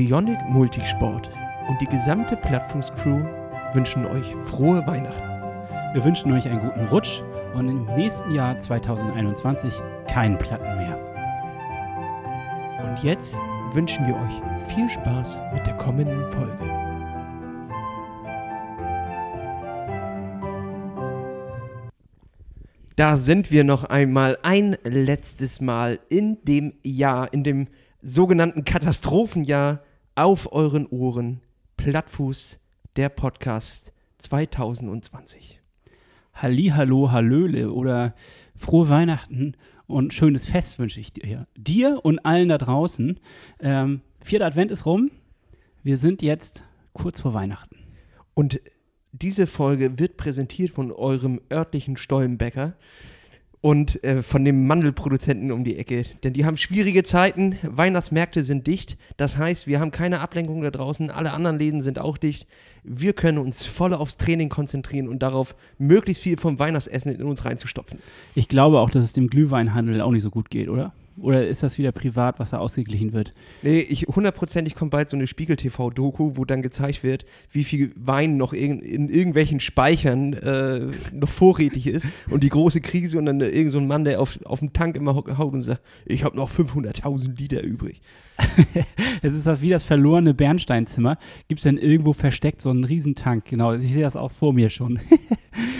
Trionic Multisport und die gesamte Plattfuß-Crew wünschen euch frohe Weihnachten. Wir wünschen euch einen guten Rutsch und im nächsten Jahr 2021 keinen Platten mehr. Und jetzt wünschen wir euch viel Spaß mit der kommenden Folge. Da sind wir noch einmal ein letztes Mal in dem Jahr, in dem sogenannten Katastrophenjahr auf euren Ohren. Plattfuß, der Podcast 2020. Halli, hallo, hallöle oder frohe Weihnachten und schönes Fest wünsche ich dir. Dir und allen da draußen. Ähm, vierter Advent ist rum. Wir sind jetzt kurz vor Weihnachten. Und diese Folge wird präsentiert von eurem örtlichen Stollenbäcker und äh, von dem Mandelproduzenten um die Ecke. Denn die haben schwierige Zeiten. Weihnachtsmärkte sind dicht. Das heißt, wir haben keine Ablenkung da draußen. Alle anderen Läden sind auch dicht. Wir können uns voll aufs Training konzentrieren und darauf, möglichst viel vom Weihnachtsessen in uns reinzustopfen. Ich glaube auch, dass es dem Glühweinhandel auch nicht so gut geht, oder? Oder ist das wieder privat, was da ausgeglichen wird? Nee, ich hundertprozentig kommt bald so eine Spiegel-TV-Doku, wo dann gezeigt wird, wie viel Wein noch in, in irgendwelchen Speichern äh, noch vorrätig ist und die große Krise und dann irgend so ein Mann, der auf, auf dem Tank immer haut und sagt, ich habe noch 500.000 Liter übrig. es ist das wie das verlorene Bernsteinzimmer. Gibt es denn irgendwo versteckt so einen Riesentank? Genau, ich sehe das auch vor mir schon.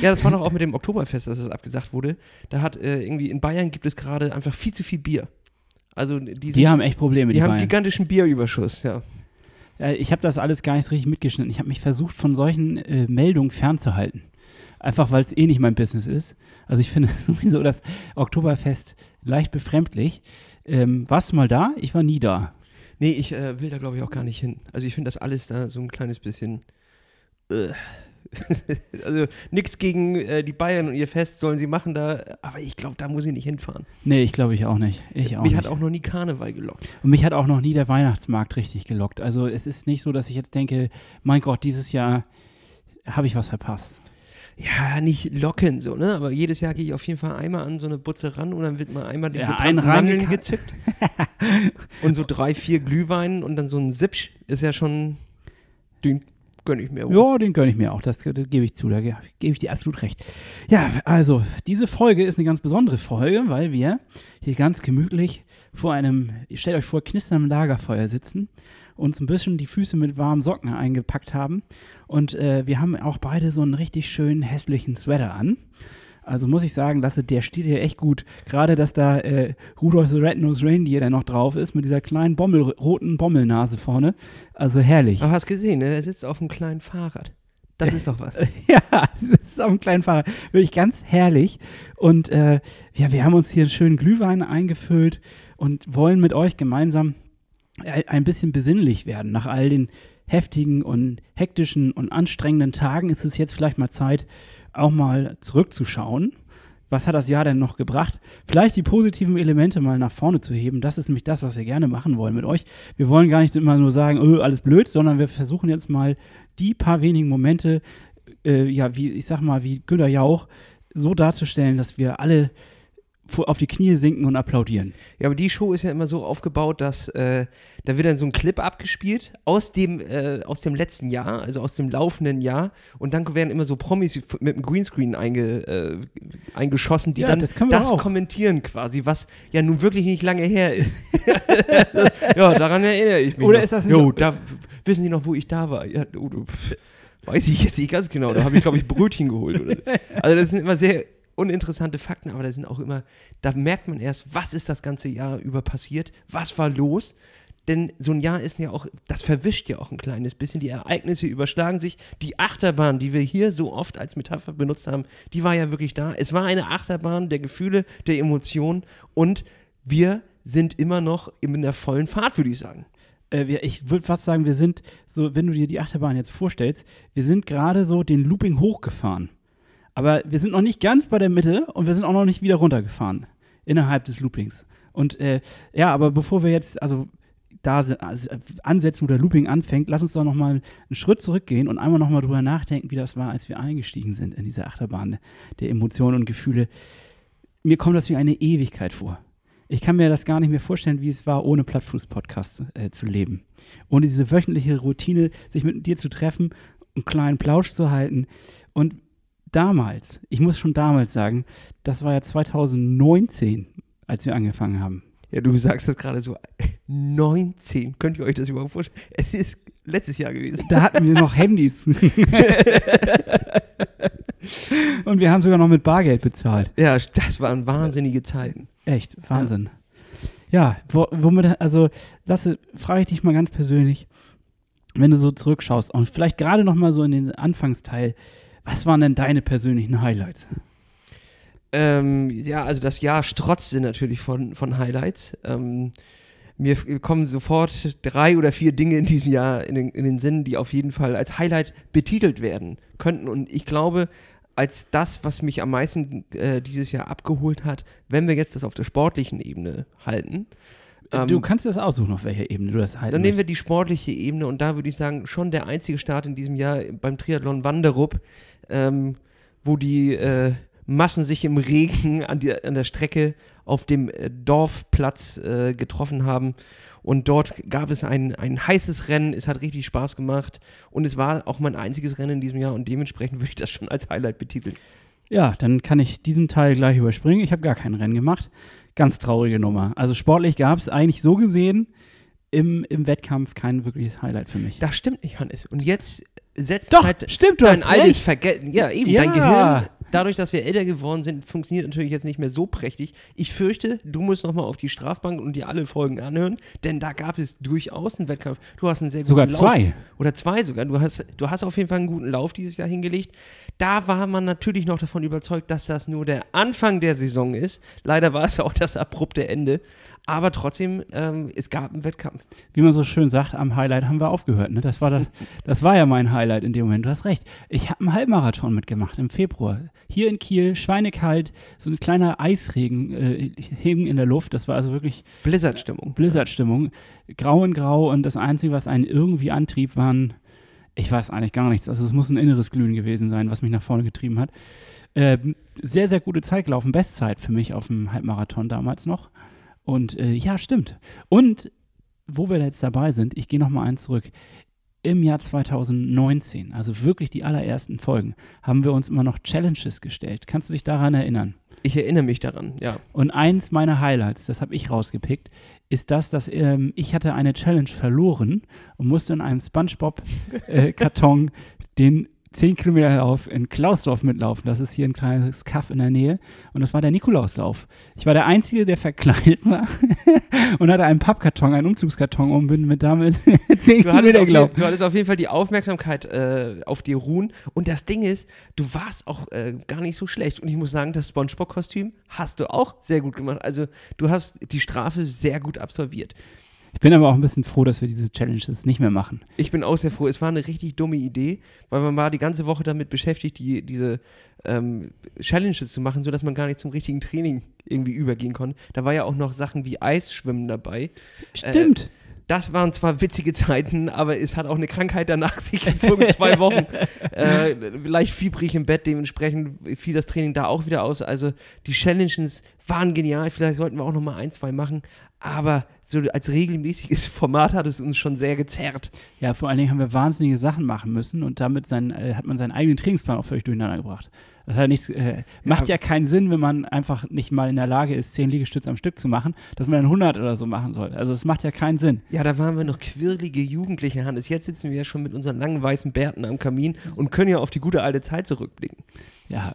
ja, das war doch auch mit dem Oktoberfest, dass es abgesagt wurde. Da hat äh, irgendwie in Bayern gibt es gerade einfach viel zu viel Bier. Also die, sind, die haben echt Probleme. Die, die haben Bayern. gigantischen Bierüberschuss, ja. ja ich habe das alles gar nicht so richtig mitgeschnitten. Ich habe mich versucht, von solchen äh, Meldungen fernzuhalten. Einfach weil es eh nicht mein Business ist. Also ich finde sowieso das Oktoberfest leicht befremdlich. Ähm, warst du mal da? Ich war nie da. Nee, ich äh, will da glaube ich auch gar nicht hin. Also ich finde das alles da so ein kleines bisschen. Äh. also nichts gegen äh, die Bayern und ihr Fest sollen sie machen da, aber ich glaube, da muss ich nicht hinfahren. Nee, ich glaube ich auch nicht. Ich auch mich nicht. hat auch noch nie Karneval gelockt. Und mich hat auch noch nie der Weihnachtsmarkt richtig gelockt. Also es ist nicht so, dass ich jetzt denke, mein Gott, dieses Jahr habe ich was verpasst ja, nicht locken so, ne? Aber jedes Jahr gehe ich auf jeden Fall einmal an so eine Butze ran und dann wird mal einmal die ja, Mandeln gezückt. und so drei, vier Glühweinen und dann so ein Sipsch ist ja schon, den gönne ich mir. Auch. Ja, den gönne ich mir auch, das, das gebe ich zu, da gebe ich dir absolut recht. Ja, also, diese Folge ist eine ganz besondere Folge, weil wir hier ganz gemütlich vor einem, stellt euch vor, knisterndem Lagerfeuer sitzen uns ein bisschen die Füße mit warmen Socken eingepackt haben. Und äh, wir haben auch beide so einen richtig schönen hässlichen Sweater an. Also muss ich sagen, Lasse, der steht hier echt gut. Gerade, dass da äh, Rudolph the Red-Nosed Reindeer der noch drauf ist, mit dieser kleinen Bommel, roten Bommelnase vorne. Also herrlich. Aber hast gesehen, ne? der sitzt auf einem kleinen Fahrrad. Das ist doch was. ja, das ist auf einem kleinen Fahrrad. Wirklich ganz herrlich. Und äh, ja, wir haben uns hier einen schönen Glühwein eingefüllt und wollen mit euch gemeinsam ein bisschen besinnlich werden. Nach all den heftigen und hektischen und anstrengenden Tagen ist es jetzt vielleicht mal Zeit, auch mal zurückzuschauen. Was hat das Jahr denn noch gebracht? Vielleicht die positiven Elemente mal nach vorne zu heben. Das ist nämlich das, was wir gerne machen wollen mit euch. Wir wollen gar nicht immer nur sagen, oh, alles blöd, sondern wir versuchen jetzt mal die paar wenigen Momente, äh, ja, wie ich sag mal, wie Günter Jauch, so darzustellen, dass wir alle auf die Knie sinken und applaudieren. Ja, aber die Show ist ja immer so aufgebaut, dass äh, da wird dann so ein Clip abgespielt aus dem, äh, aus dem letzten Jahr, also aus dem laufenden Jahr. Und dann werden immer so Promis mit dem Greenscreen einge, äh, eingeschossen, die ja, dann das, das kommentieren quasi, was ja nun wirklich nicht lange her ist. ja, daran erinnere ich mich. Oder noch. ist das nicht Jo, da wissen Sie noch, wo ich da war? Ja, oh, weiß ich jetzt nicht ganz genau. Da habe ich, glaube ich, Brötchen geholt. Oder. Also das sind immer sehr uninteressante Fakten, aber da sind auch immer, da merkt man erst, was ist das ganze Jahr über passiert, was war los. Denn so ein Jahr ist ja auch, das verwischt ja auch ein kleines bisschen. Die Ereignisse überschlagen sich. Die Achterbahn, die wir hier so oft als Metapher benutzt haben, die war ja wirklich da. Es war eine Achterbahn der Gefühle, der Emotionen und wir sind immer noch in der vollen Fahrt, würde ich sagen äh, ich würde fast sagen, wir sind so, wenn du dir die Achterbahn jetzt vorstellst, wir sind gerade so den Looping hochgefahren. Aber wir sind noch nicht ganz bei der Mitte und wir sind auch noch nicht wieder runtergefahren innerhalb des Loopings. Und äh, ja, aber bevor wir jetzt, also da also ansetzen, wo der Looping anfängt, lass uns doch nochmal einen Schritt zurückgehen und einmal nochmal drüber nachdenken, wie das war, als wir eingestiegen sind in diese Achterbahn der Emotionen und Gefühle. Mir kommt das wie eine Ewigkeit vor. Ich kann mir das gar nicht mehr vorstellen, wie es war, ohne Plattfuß-Podcast äh, zu leben. Ohne diese wöchentliche Routine, sich mit dir zu treffen, einen kleinen Plausch zu halten. Und damals, ich muss schon damals sagen, das war ja 2019, als wir angefangen haben. Ja, du sagst das gerade so. 19. Könnt ihr euch das überhaupt vorstellen? Es ist letztes Jahr gewesen. Da hatten wir noch Handys. Und wir haben sogar noch mit Bargeld bezahlt. Ja, das waren wahnsinnige Zeiten. Echt, Wahnsinn. Ja, wo, womit, also, Lasse, frage ich dich mal ganz persönlich, wenn du so zurückschaust und vielleicht gerade noch mal so in den Anfangsteil, was waren denn deine persönlichen Highlights? Ähm, ja, also das Jahr strotzte natürlich von, von Highlights. Ähm, mir kommen sofort drei oder vier Dinge in diesem Jahr in den, in den Sinn, die auf jeden Fall als Highlight betitelt werden könnten. Und ich glaube, als das, was mich am meisten äh, dieses Jahr abgeholt hat, wenn wir jetzt das auf der sportlichen Ebene halten. Ähm, du kannst dir das aussuchen, auf welcher Ebene du das halten Dann nehmen wir die sportliche Ebene und da würde ich sagen, schon der einzige Start in diesem Jahr beim Triathlon Wanderup, ähm, wo die äh, Massen sich im Regen an, die, an der Strecke auf dem äh, Dorfplatz äh, getroffen haben. Und dort gab es ein, ein heißes Rennen. Es hat richtig Spaß gemacht. Und es war auch mein einziges Rennen in diesem Jahr. Und dementsprechend würde ich das schon als Highlight betiteln. Ja, dann kann ich diesen Teil gleich überspringen. Ich habe gar kein Rennen gemacht. Ganz traurige Nummer. Also sportlich gab es eigentlich so gesehen im, im Wettkampf kein wirkliches Highlight für mich. Das stimmt nicht, Hannes. Und jetzt setzt Doch, halt stimmt, du dein altes. Vergessen. Ja, eben. Ja. Dein Gehirn, dadurch, dass wir älter geworden sind, funktioniert natürlich jetzt nicht mehr so prächtig. Ich fürchte, du musst nochmal auf die Strafbank und dir alle Folgen anhören, denn da gab es durchaus einen Wettkampf. Du hast einen sehr Sogar guten zwei. Lauf. Oder zwei sogar. Du hast, du hast auf jeden Fall einen guten Lauf dieses Jahr hingelegt. Da war man natürlich noch davon überzeugt, dass das nur der Anfang der Saison ist. Leider war es auch das abrupte Ende. Aber trotzdem, ähm, es gab einen Wettkampf. Wie man so schön sagt, am Highlight haben wir aufgehört. Ne? Das, war das, das war ja mein Highlight in dem Moment. Du hast recht. Ich habe einen Halbmarathon mitgemacht im Februar. Hier in Kiel, schweinekalt, so ein kleiner Eisregen äh, hing in der Luft. Das war also wirklich Blizzard-Stimmung. Blizzardstimmung. Grau in Grau und das Einzige, was einen irgendwie antrieb, waren, ich weiß eigentlich gar nichts. Also es muss ein inneres Glühen gewesen sein, was mich nach vorne getrieben hat. Ähm, sehr, sehr gute Zeit gelaufen. Bestzeit für mich auf dem Halbmarathon damals noch. Und äh, ja, stimmt. Und wo wir jetzt dabei sind, ich gehe nochmal eins zurück. Im Jahr 2019, also wirklich die allerersten Folgen, haben wir uns immer noch Challenges gestellt. Kannst du dich daran erinnern? Ich erinnere mich daran, ja. Und eins meiner Highlights, das habe ich rausgepickt, ist das, dass ähm, ich hatte eine Challenge verloren und musste in einem Spongebob-Karton den 10 Kilometer Lauf in Klausdorf mitlaufen. Das ist hier ein kleines Kaff in der Nähe. Und das war der Nikolauslauf. Ich war der Einzige, der verkleidet war und hatte einen Pappkarton, einen Umzugskarton und bin mit damit 10 Du Kilometer auf, gelaufen. du hattest auf jeden Fall die Aufmerksamkeit äh, auf dir ruhen. Und das Ding ist, du warst auch äh, gar nicht so schlecht. Und ich muss sagen, das Spongebob-Kostüm hast du auch sehr gut gemacht. Also du hast die Strafe sehr gut absolviert. Ich bin aber auch ein bisschen froh, dass wir diese Challenges nicht mehr machen. Ich bin auch sehr froh. Es war eine richtig dumme Idee, weil man war die ganze Woche damit beschäftigt, die, diese ähm, Challenges zu machen, sodass man gar nicht zum richtigen Training irgendwie übergehen konnte. Da war ja auch noch Sachen wie Eisschwimmen dabei. Stimmt. Das waren zwar witzige Zeiten, aber es hat auch eine Krankheit danach sich gezogen, zwei Wochen. Äh, leicht fiebrig im Bett, dementsprechend fiel das Training da auch wieder aus. Also die Challenges waren genial, vielleicht sollten wir auch noch mal ein, zwei machen. Aber so als regelmäßiges Format hat es uns schon sehr gezerrt. Ja, vor allen Dingen haben wir wahnsinnige Sachen machen müssen und damit sein, äh, hat man seinen eigenen Trainingsplan auch völlig durcheinander gebracht. Das hat nichts, äh, macht ja keinen Sinn, wenn man einfach nicht mal in der Lage ist, 10 Liegestütze am Stück zu machen, dass man dann 100 oder so machen soll. Also es macht ja keinen Sinn. Ja, da waren wir noch quirlige Jugendliche, Hannes. Jetzt sitzen wir ja schon mit unseren langen weißen Bärten am Kamin und können ja auf die gute alte Zeit zurückblicken. Ja,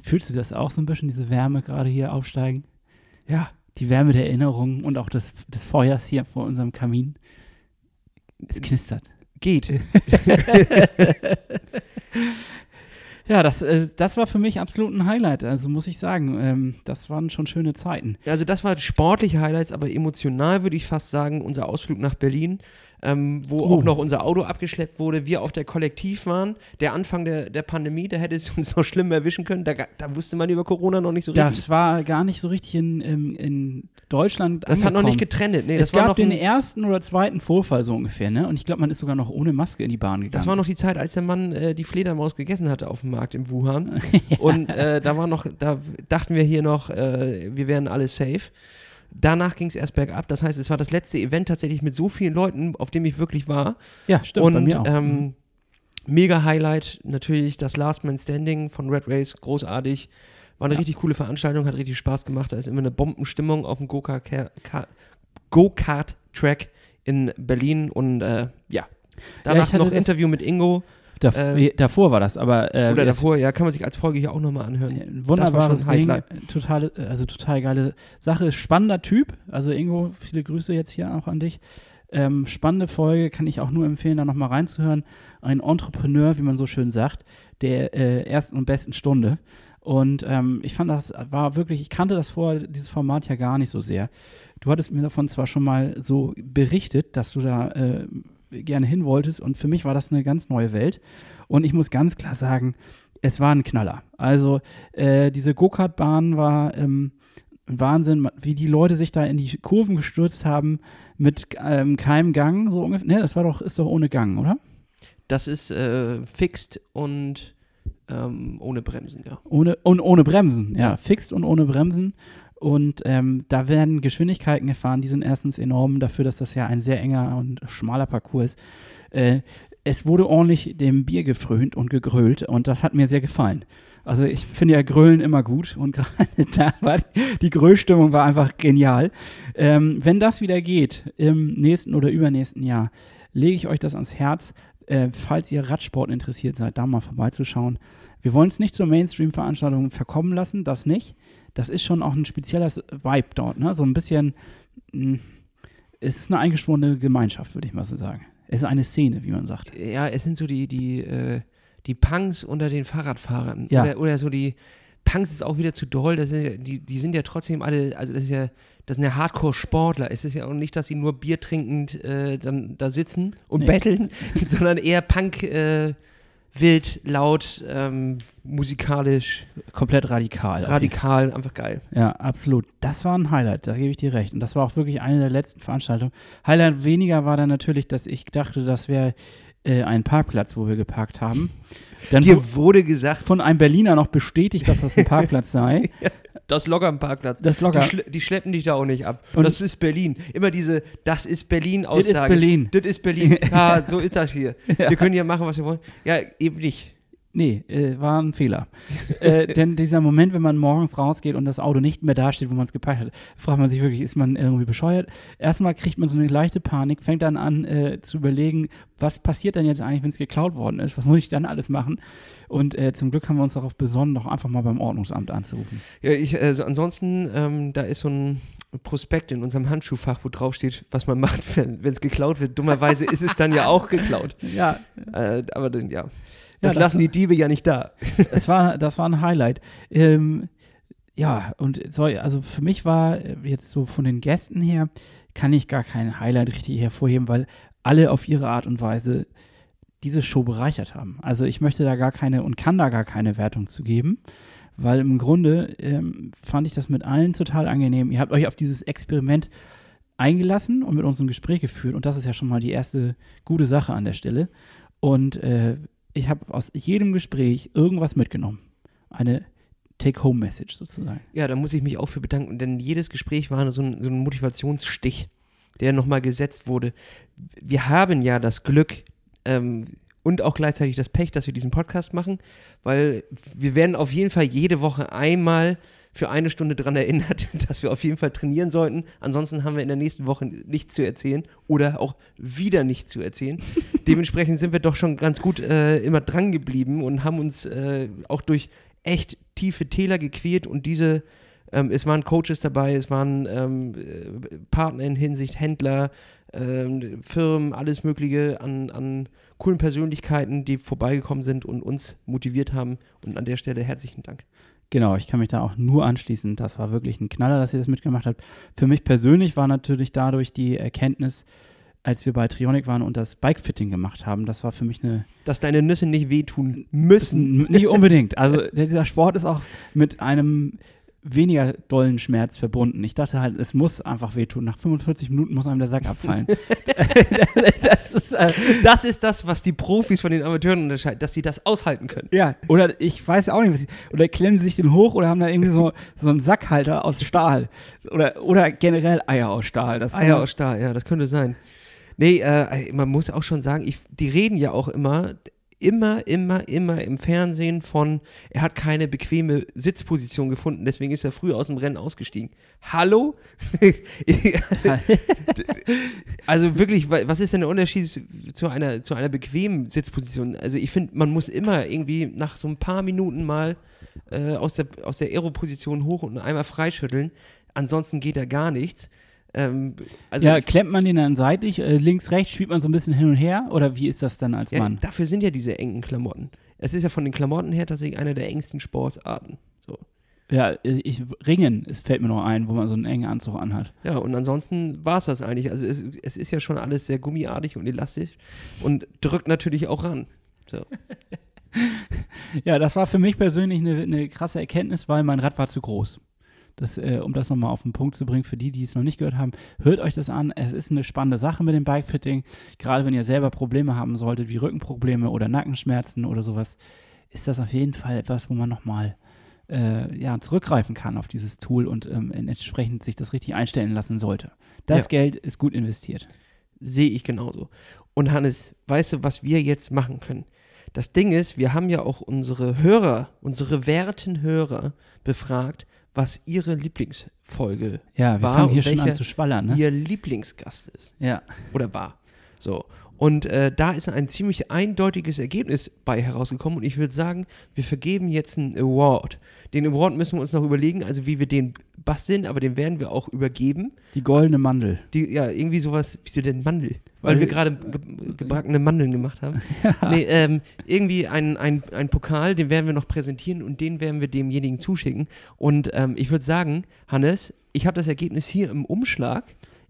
fühlst du das auch so ein bisschen, diese Wärme gerade hier aufsteigen? Ja, Die Wärme der Erinnerungen und auch des, des Feuers hier vor unserem Kamin. Es knistert. geht. Ja, das, äh, das war für mich absolut ein Highlight. Also muss ich sagen, ähm, das waren schon schöne Zeiten. Also das war sportliche Highlights, aber emotional würde ich fast sagen, unser Ausflug nach Berlin, ähm, wo Oh. auch noch unser Auto abgeschleppt wurde, wir auf der Kollektiv waren, der Anfang der, der Pandemie, da hätte es uns noch schlimm erwischen können, da, da wusste man über Corona noch nicht so richtig. Das war gar nicht so richtig in, in, in Deutschland. Das hat noch nicht angekommen. getrennt. Nee, es gab noch den ersten oder zweiten Vorfall so ungefähr, ne? Und ich glaube, man ist sogar noch ohne Maske in die Bahn gegangen. das war noch die Zeit, als der Mann äh, die Fledermaus gegessen hatte auf dem Markt in Wuhan. Und äh, da war noch, da dachten wir hier noch, äh, wir wären alle safe. Danach ging es erst bergab. Das heißt, es war das letzte Event tatsächlich mit so vielen Leuten, auf dem ich wirklich war. Ja, stimmt, und bei mir auch. Mhm. Ähm, mega Highlight natürlich das Last Man Standing von Red Race, großartig. War eine Ja. richtig coole Veranstaltung, hat richtig Spaß gemacht. Da ist immer eine Bombenstimmung auf dem Go-Kart- Ka- Go-Kart-Track in Berlin und äh, ja. Danach ich hatte noch Interview mit Ingo Dav äh, davor war das, aber äh, oder davor, ja, kann man sich als Folge hier auch nochmal anhören. Ein wunderbares Ding, Highlight. totale, also total geile Sache. Spannender Typ, also Ingo, viele Grüße jetzt hier auch an dich. Ähm, spannende Folge, kann ich auch nur empfehlen, da nochmal reinzuhören. Ein Entrepreneur, wie man so schön sagt, der äh, ersten und besten Stunde. Und ähm, ich fand, das war wirklich, ich kannte das vorher, dieses Format ja gar nicht so sehr. Du hattest mir davon zwar schon mal so berichtet, dass du da äh, gerne hin wolltest und für mich war das eine ganz neue Welt. Und ich muss ganz klar sagen, es war ein Knaller. Also äh, diese Go-Kart-Bahn war ähm, Wahnsinn, wie die Leute sich da in die Kurven gestürzt haben mit ähm, keinem Gang, so ungefähr. Ne, das war doch, ist doch ohne Gang, oder? Das ist äh, fixed und ähm, ohne Bremsen, ja. Ohne, und ohne Bremsen, ja, fixt und ohne Bremsen. Und ähm, da werden Geschwindigkeiten gefahren, die sind erstens enorm dafür, dass das ja ein sehr enger und schmaler Parcours ist. Äh, es wurde ordentlich dem Bier gefrönt und gegrölt und das hat mir sehr gefallen. Also ich finde ja Grölen immer gut und gerade da war die Gröhlstimmung war einfach genial. Ähm, wenn das wieder geht im nächsten oder übernächsten Jahr, lege ich euch das ans Herz, äh, falls ihr Radsport interessiert seid, da mal vorbeizuschauen. Wir wollen es nicht zur Mainstream-Veranstaltung verkommen lassen, das nicht. Das ist schon auch ein spezieller Vibe dort, ne? So ein bisschen, mh, es ist eine eingeschworene Gemeinschaft, würde ich mal so sagen. Es ist eine Szene, wie man sagt. Ja, es sind so die, die, äh, die Punks unter den Fahrradfahrern. Ja. Oder, oder so die Punks ist auch wieder zu doll. Das sind, ja- die, die sind ja trotzdem alle, also das ist ja, das sind ja Hardcore-Sportler. Es ist ja auch nicht, dass sie nur Bier trinkend äh, dann da sitzen und Nee. betteln, sondern eher Punk, äh, wild, laut, ähm, musikalisch, Komplett radikal. radikal, einfach geil. Ja, absolut. Das war ein Highlight, da gebe ich dir recht. Und das war auch wirklich eine der letzten Veranstaltungen. Highlight weniger war dann natürlich, dass ich dachte, das wäre äh, ein Parkplatz, wo wir geparkt haben. Dann Dir wu- wurde gesagt, von einem Berliner noch bestätigt, dass das ein Parkplatz sei. Das locker am Parkplatz. Das locker. Die, schle die schleppen dich da auch nicht ab. Und- das ist Berlin. Immer diese Das ist Berlin Das ist Aussage. Berlin. Das ist Berlin. Ja, so ist das hier. Ja. Wir können hier machen, was wir wollen. Ja, eben nicht. Nee, äh, war ein Fehler. äh, denn dieser Moment, wenn man morgens rausgeht und das Auto nicht mehr dasteht, wo man es geparkt hat, fragt man sich wirklich, ist man irgendwie bescheuert? Erstmal kriegt man so eine leichte Panik, fängt dann an äh, zu überlegen, was passiert denn jetzt eigentlich, wenn es geklaut worden ist? Was muss ich dann alles machen? Und äh, zum Glück haben wir uns darauf besonnen, doch einfach mal beim Ordnungsamt anzurufen. Ja, ich, also ansonsten, ähm, da ist so ein Prospekt in unserem Handschuhfach, wo drauf steht, was man macht, wenn es geklaut wird. Dummerweise ist es dann ja auch geklaut. Ja, Äh, aber dann, ja. Das, das- lassen die Diebe ja nicht da. das war, das war ein Highlight. Ähm, ja, und soll, also für mich war äh, jetzt so von den Gästen her, kann ich gar kein Highlight richtig hervorheben, weil alle auf ihre Art und Weise diese Show bereichert haben. Also ich möchte da gar keine und kann da gar keine Wertung zu geben, weil im Grunde ähm, fand ich das mit allen total angenehm. Ihr habt euch auf dieses Experiment eingelassen und mit uns ein Gespräch geführt und das ist ja schon mal die erste gute Sache an der Stelle. Und äh, ich habe aus jedem Gespräch irgendwas mitgenommen. Eine Take-Home-Message sozusagen. Ja, da muss ich mich auch für bedanken, denn jedes Gespräch war so ein, so ein Motivationsstich, der nochmal gesetzt wurde. Wir haben ja das Glück ähm, und auch gleichzeitig das Pech, dass wir diesen Podcast machen, weil wir werden auf jeden Fall jede Woche einmal für eine Stunde daran erinnert, dass wir auf jeden Fall trainieren sollten. Ansonsten haben wir in der nächsten Woche nichts zu erzählen oder auch wieder nichts zu erzählen. Dementsprechend sind wir doch schon ganz gut äh, immer dran geblieben und haben uns äh, auch durch echt tiefe Täler gequält und diese, ähm, es waren Coaches dabei, es waren ähm, äh, Partner in Hinsicht, Händler, ähm, Firmen, alles Mögliche an, an coolen Persönlichkeiten, die vorbeigekommen sind und uns motiviert haben. Und an der Stelle herzlichen Dank. Genau, ich kann mich da auch nur anschließen. Das war wirklich ein Knaller, dass ihr das mitgemacht habt. Für mich persönlich war natürlich dadurch die Erkenntnis, als wir bei Trionic waren und das Bikefitting gemacht haben, das war für mich eine Dass deine Nüsse nicht wehtun müssen. Nicht unbedingt. Also der- dieser Sport ist auch mit einem weniger dollen Schmerz verbunden. Ich dachte halt, es muss einfach wehtun. Nach 45 Minuten muss einem der Sack abfallen. das, ist, äh, das ist das, was die Profis von den Amateuren unterscheiden, dass sie das aushalten können. Ja, oder ich weiß auch nicht, was sie, oder klemmen sie sich den hoch oder haben da irgendwie so, so einen Sackhalter aus Stahl. Oder, oder generell Eier aus Stahl. Das Eier aus Stahl, ja, das könnte sein. Nee, äh, man muss auch schon sagen, ich, die reden ja auch immer, immer, immer, immer im Fernsehen von, er hat keine bequeme Sitzposition gefunden, deswegen ist er früh aus dem Rennen ausgestiegen. Hallo? also wirklich, was ist denn der Unterschied zu einer, zu einer bequemen Sitzposition? Also ich finde, man muss immer irgendwie nach so ein paar Minuten mal äh, aus der, aus der Aero-Position hoch und einmal freischütteln. Ansonsten geht da gar nichts. Ähm, also ja, klemmt man den dann seitlich, äh, links, rechts, spielt man so ein bisschen hin und her oder wie ist das dann als ja, Mann? Dafür sind ja diese engen Klamotten. Es ist ja von den Klamotten her tatsächlich eine der engsten Sportarten. So. Ja, ich, Ringen, es fällt mir noch ein, wo man so einen engen Anzug anhat. Ja, und ansonsten war es das eigentlich. Also es, es, ist ja schon alles sehr gummiartig und elastisch und drückt natürlich auch ran. So. ja, das war für mich persönlich eine, eine krasse Erkenntnis, weil mein Rad war zu groß. Das, äh, um das nochmal auf den Punkt zu bringen, für die, die es noch nicht gehört haben, hört euch das an. Es ist eine spannende Sache mit dem Bikefitting. Gerade wenn ihr selber Probleme haben solltet, wie Rückenprobleme oder Nackenschmerzen oder sowas, ist das auf jeden Fall etwas, wo man nochmal äh, ja, zurückgreifen kann auf dieses Tool und ähm, entsprechend sich das richtig einstellen lassen sollte. Das ja. Geld ist gut investiert. Sehe ich genauso. Und Hannes, weißt du, was wir jetzt machen können? Das Ding ist, wir haben ja auch unsere Hörer, unsere werten Hörer befragt, was ihre Lieblingsfolge ja, wir war fangen hier schon an zu schwallern, ne? ihr Lieblingsgast ist. Ja. Oder war. So. Und äh, da ist ein ziemlich eindeutiges Ergebnis bei herausgekommen. Und ich würde sagen, wir vergeben jetzt einen Award. Den Award müssen wir uns noch überlegen, also wie wir den basteln, aber den werden wir auch übergeben. Die goldene Mandel. Die, ja, irgendwie sowas, wieso denn Mandel? Weil, Weil wir gerade ge gebackene Mandeln gemacht haben. Ja. Nee, ähm, irgendwie ein, ein, ein Pokal, den werden wir noch präsentieren und den werden wir demjenigen zuschicken. Und ähm, ich würde sagen, Hannes, ich habe das Ergebnis hier im Umschlag.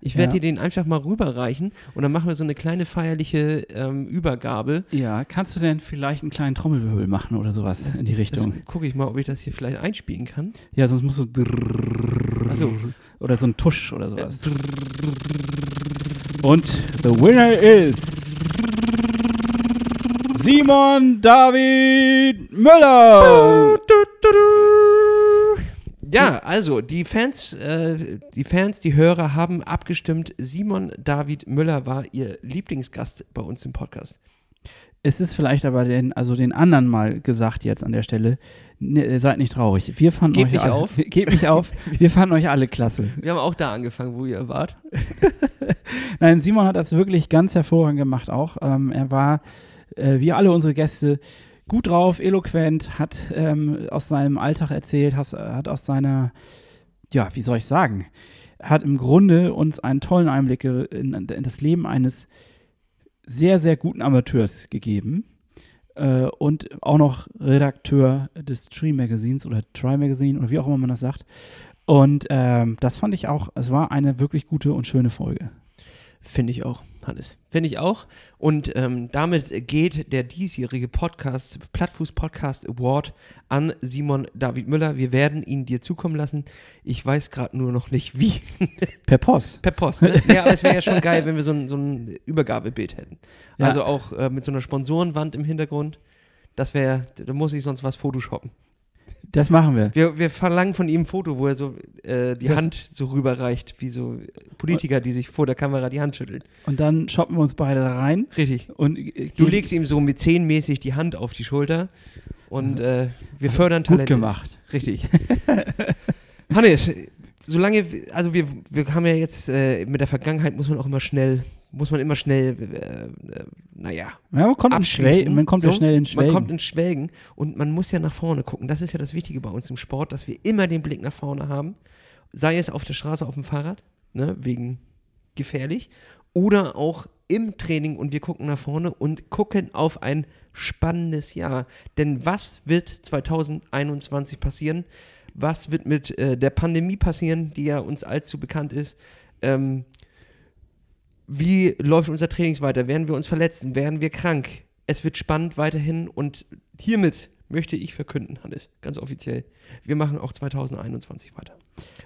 Ich werde ja. dir den einfach mal rüberreichen und dann machen wir so eine kleine feierliche ähm, Übergabe. Ja, kannst du denn vielleicht einen kleinen Trommelwirbel machen oder sowas in die Richtung? Gucke ich mal, ob ich das hier vielleicht einspielen kann. Ja, sonst musst du. So. Oder so ein Tusch oder sowas. Und the winner is Simon David Müller. Ja, also die Fans, äh, die Fans, die Hörer haben abgestimmt. Simon David Müller war ihr Lieblingsgast bei uns im Podcast. Es ist vielleicht aber den, also den anderen mal gesagt jetzt an der Stelle. Ne, seid nicht traurig. Wir fanden gebt euch nicht alle, auf. Gebt nicht auf. Wir fanden euch alle klasse. Wir haben auch da angefangen, wo ihr wart. Nein, Simon hat das wirklich ganz hervorragend gemacht auch. Ähm, er war, äh, wie alle unsere Gäste, gut drauf, eloquent, hat ähm, aus seinem Alltag erzählt, has, hat aus seiner, ja, wie soll ich sagen, hat im Grunde uns einen tollen Einblick in, in das Leben eines sehr, sehr guten Amateurs gegeben. Äh, und auch noch Redakteur des Tree Magazines oder Try Magazine oder wie auch immer man das sagt. Und ähm, das fand ich auch, es war eine wirklich gute und schöne Folge. Finde ich auch. Hannes. Finde ich auch. Und ähm, damit geht der diesjährige Podcast, Plattfuß Podcast Award an Simon David Müller. Wir werden ihn dir zukommen lassen. Ich weiß gerade nur noch nicht wie. Per Post. Per Post. Ne? Ja, aber es wäre ja schon geil, wenn wir so ein, so ein Übergabebild hätten. Ja. Also auch äh, mit so einer Sponsorenwand im Hintergrund. Das wäre, da muss ich sonst was photoshoppen. Das machen wir. Wir, wir verlangen von ihm ein Foto, wo er so äh, die das Hand so rüberreicht, wie so Politiker, die sich vor der Kamera die Hand schütteln. Und dann shoppen wir uns beide da rein. Richtig. Und du legst ihm so mit zehnmäßig die Hand auf die Schulter und äh, wir fördern Talente. Gut gemacht. Richtig. Hannes, solange, also wir, wir haben ja jetzt äh, mit der Vergangenheit muss man auch immer schnell muss man immer schnell, äh, äh, naja, ja, man kommt, abschließen. man kommt so. ja schnell in Schwelgen. Man kommt in Schwelgen und man muss ja nach vorne gucken. Das ist ja das Wichtige bei uns im Sport, dass wir immer den Blick nach vorne haben. Sei es auf der Straße, auf dem Fahrrad, ne, wegen gefährlich, oder auch im Training und wir gucken nach vorne und gucken auf ein spannendes Jahr. Denn was wird 2021 passieren? Was wird mit äh, der Pandemie passieren, die ja uns allzu bekannt ist? Ähm, wie läuft unser Trainings weiter? Werden wir uns verletzen? Werden wir krank? Es wird spannend weiterhin und hiermit möchte ich verkünden, Hannes, ganz offiziell. Wir machen auch 2021 weiter.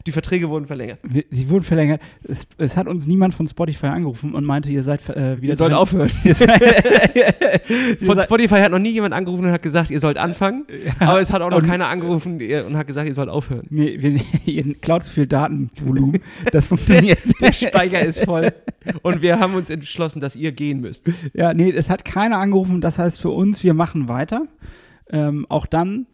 Die Verträge wurden verlängert. Sie wurden verlängert. Es, es hat uns niemand von Spotify angerufen und meinte, ihr seid äh, wieder Ihr sollt dran. aufhören. Von Spotify hat noch nie jemand angerufen und hat gesagt, ihr sollt anfangen. aber es hat auch noch und- keiner angerufen und hat gesagt, ihr sollt aufhören. Nee, wir, ihr klaut zu viel Datenvolumen. Das funktioniert. Der Speicher ist voll. Und wir haben uns entschlossen, dass ihr gehen müsst. Ja, nee, es hat keiner angerufen. Das heißt für uns, wir machen weiter. Ähm, auch dann,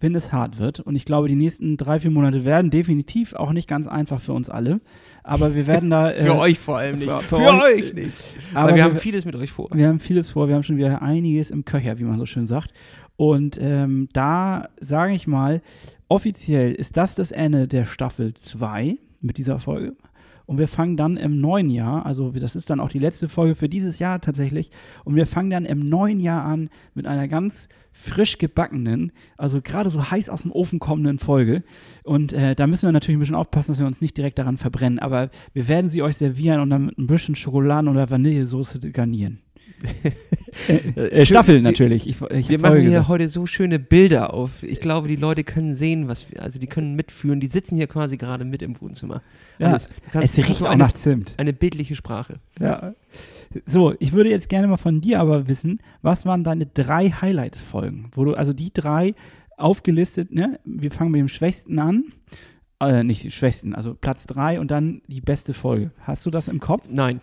wenn es hart wird. Und ich glaube, die nächsten drei, vier Monate werden definitiv auch nicht ganz einfach für uns alle. Aber wir werden da. Für äh, euch vor allem nicht. für- Für, für euch, nicht. Aber wir wir- haben vieles mit euch vor. Wir haben vieles vor, wir haben schon wieder einiges im Köcher, wie man so schön sagt. Und ähm, da sage ich mal, offiziell ist das das Ende der Staffel 2 mit dieser Folge. Und wir fangen dann im neuen Jahr, also das ist dann auch die letzte Folge für dieses Jahr tatsächlich, und wir fangen dann im neuen Jahr an mit einer ganz frisch gebackenen, also gerade so heiß aus dem Ofen kommenden Folge. Und äh, da müssen wir natürlich ein bisschen aufpassen, dass wir uns nicht direkt daran verbrennen. Aber wir werden sie euch servieren und dann mit ein bisschen Schokoladen- oder Vanillesoße garnieren. äh, äh, Staffel natürlich. Ich, ich Wir machen hier gesagt. heute so schöne Bilder auf. Ich glaube, die Leute können sehen, was wir, also die können mitführen. Die sitzen hier quasi gerade mit im Wohnzimmer. Ja, du kannst- es riecht auch eine, nach Zimt. eine bildliche Sprache. Ja. So, ich würde jetzt gerne mal von dir aber wissen, was waren deine drei Highlight-Folgen? Wo du, also die drei aufgelistet, ne? Wir fangen mit dem Schwächsten an. Äh, nicht die Schwächsten, also Platz drei und dann die beste Folge. Hast du das im Kopf? Nein,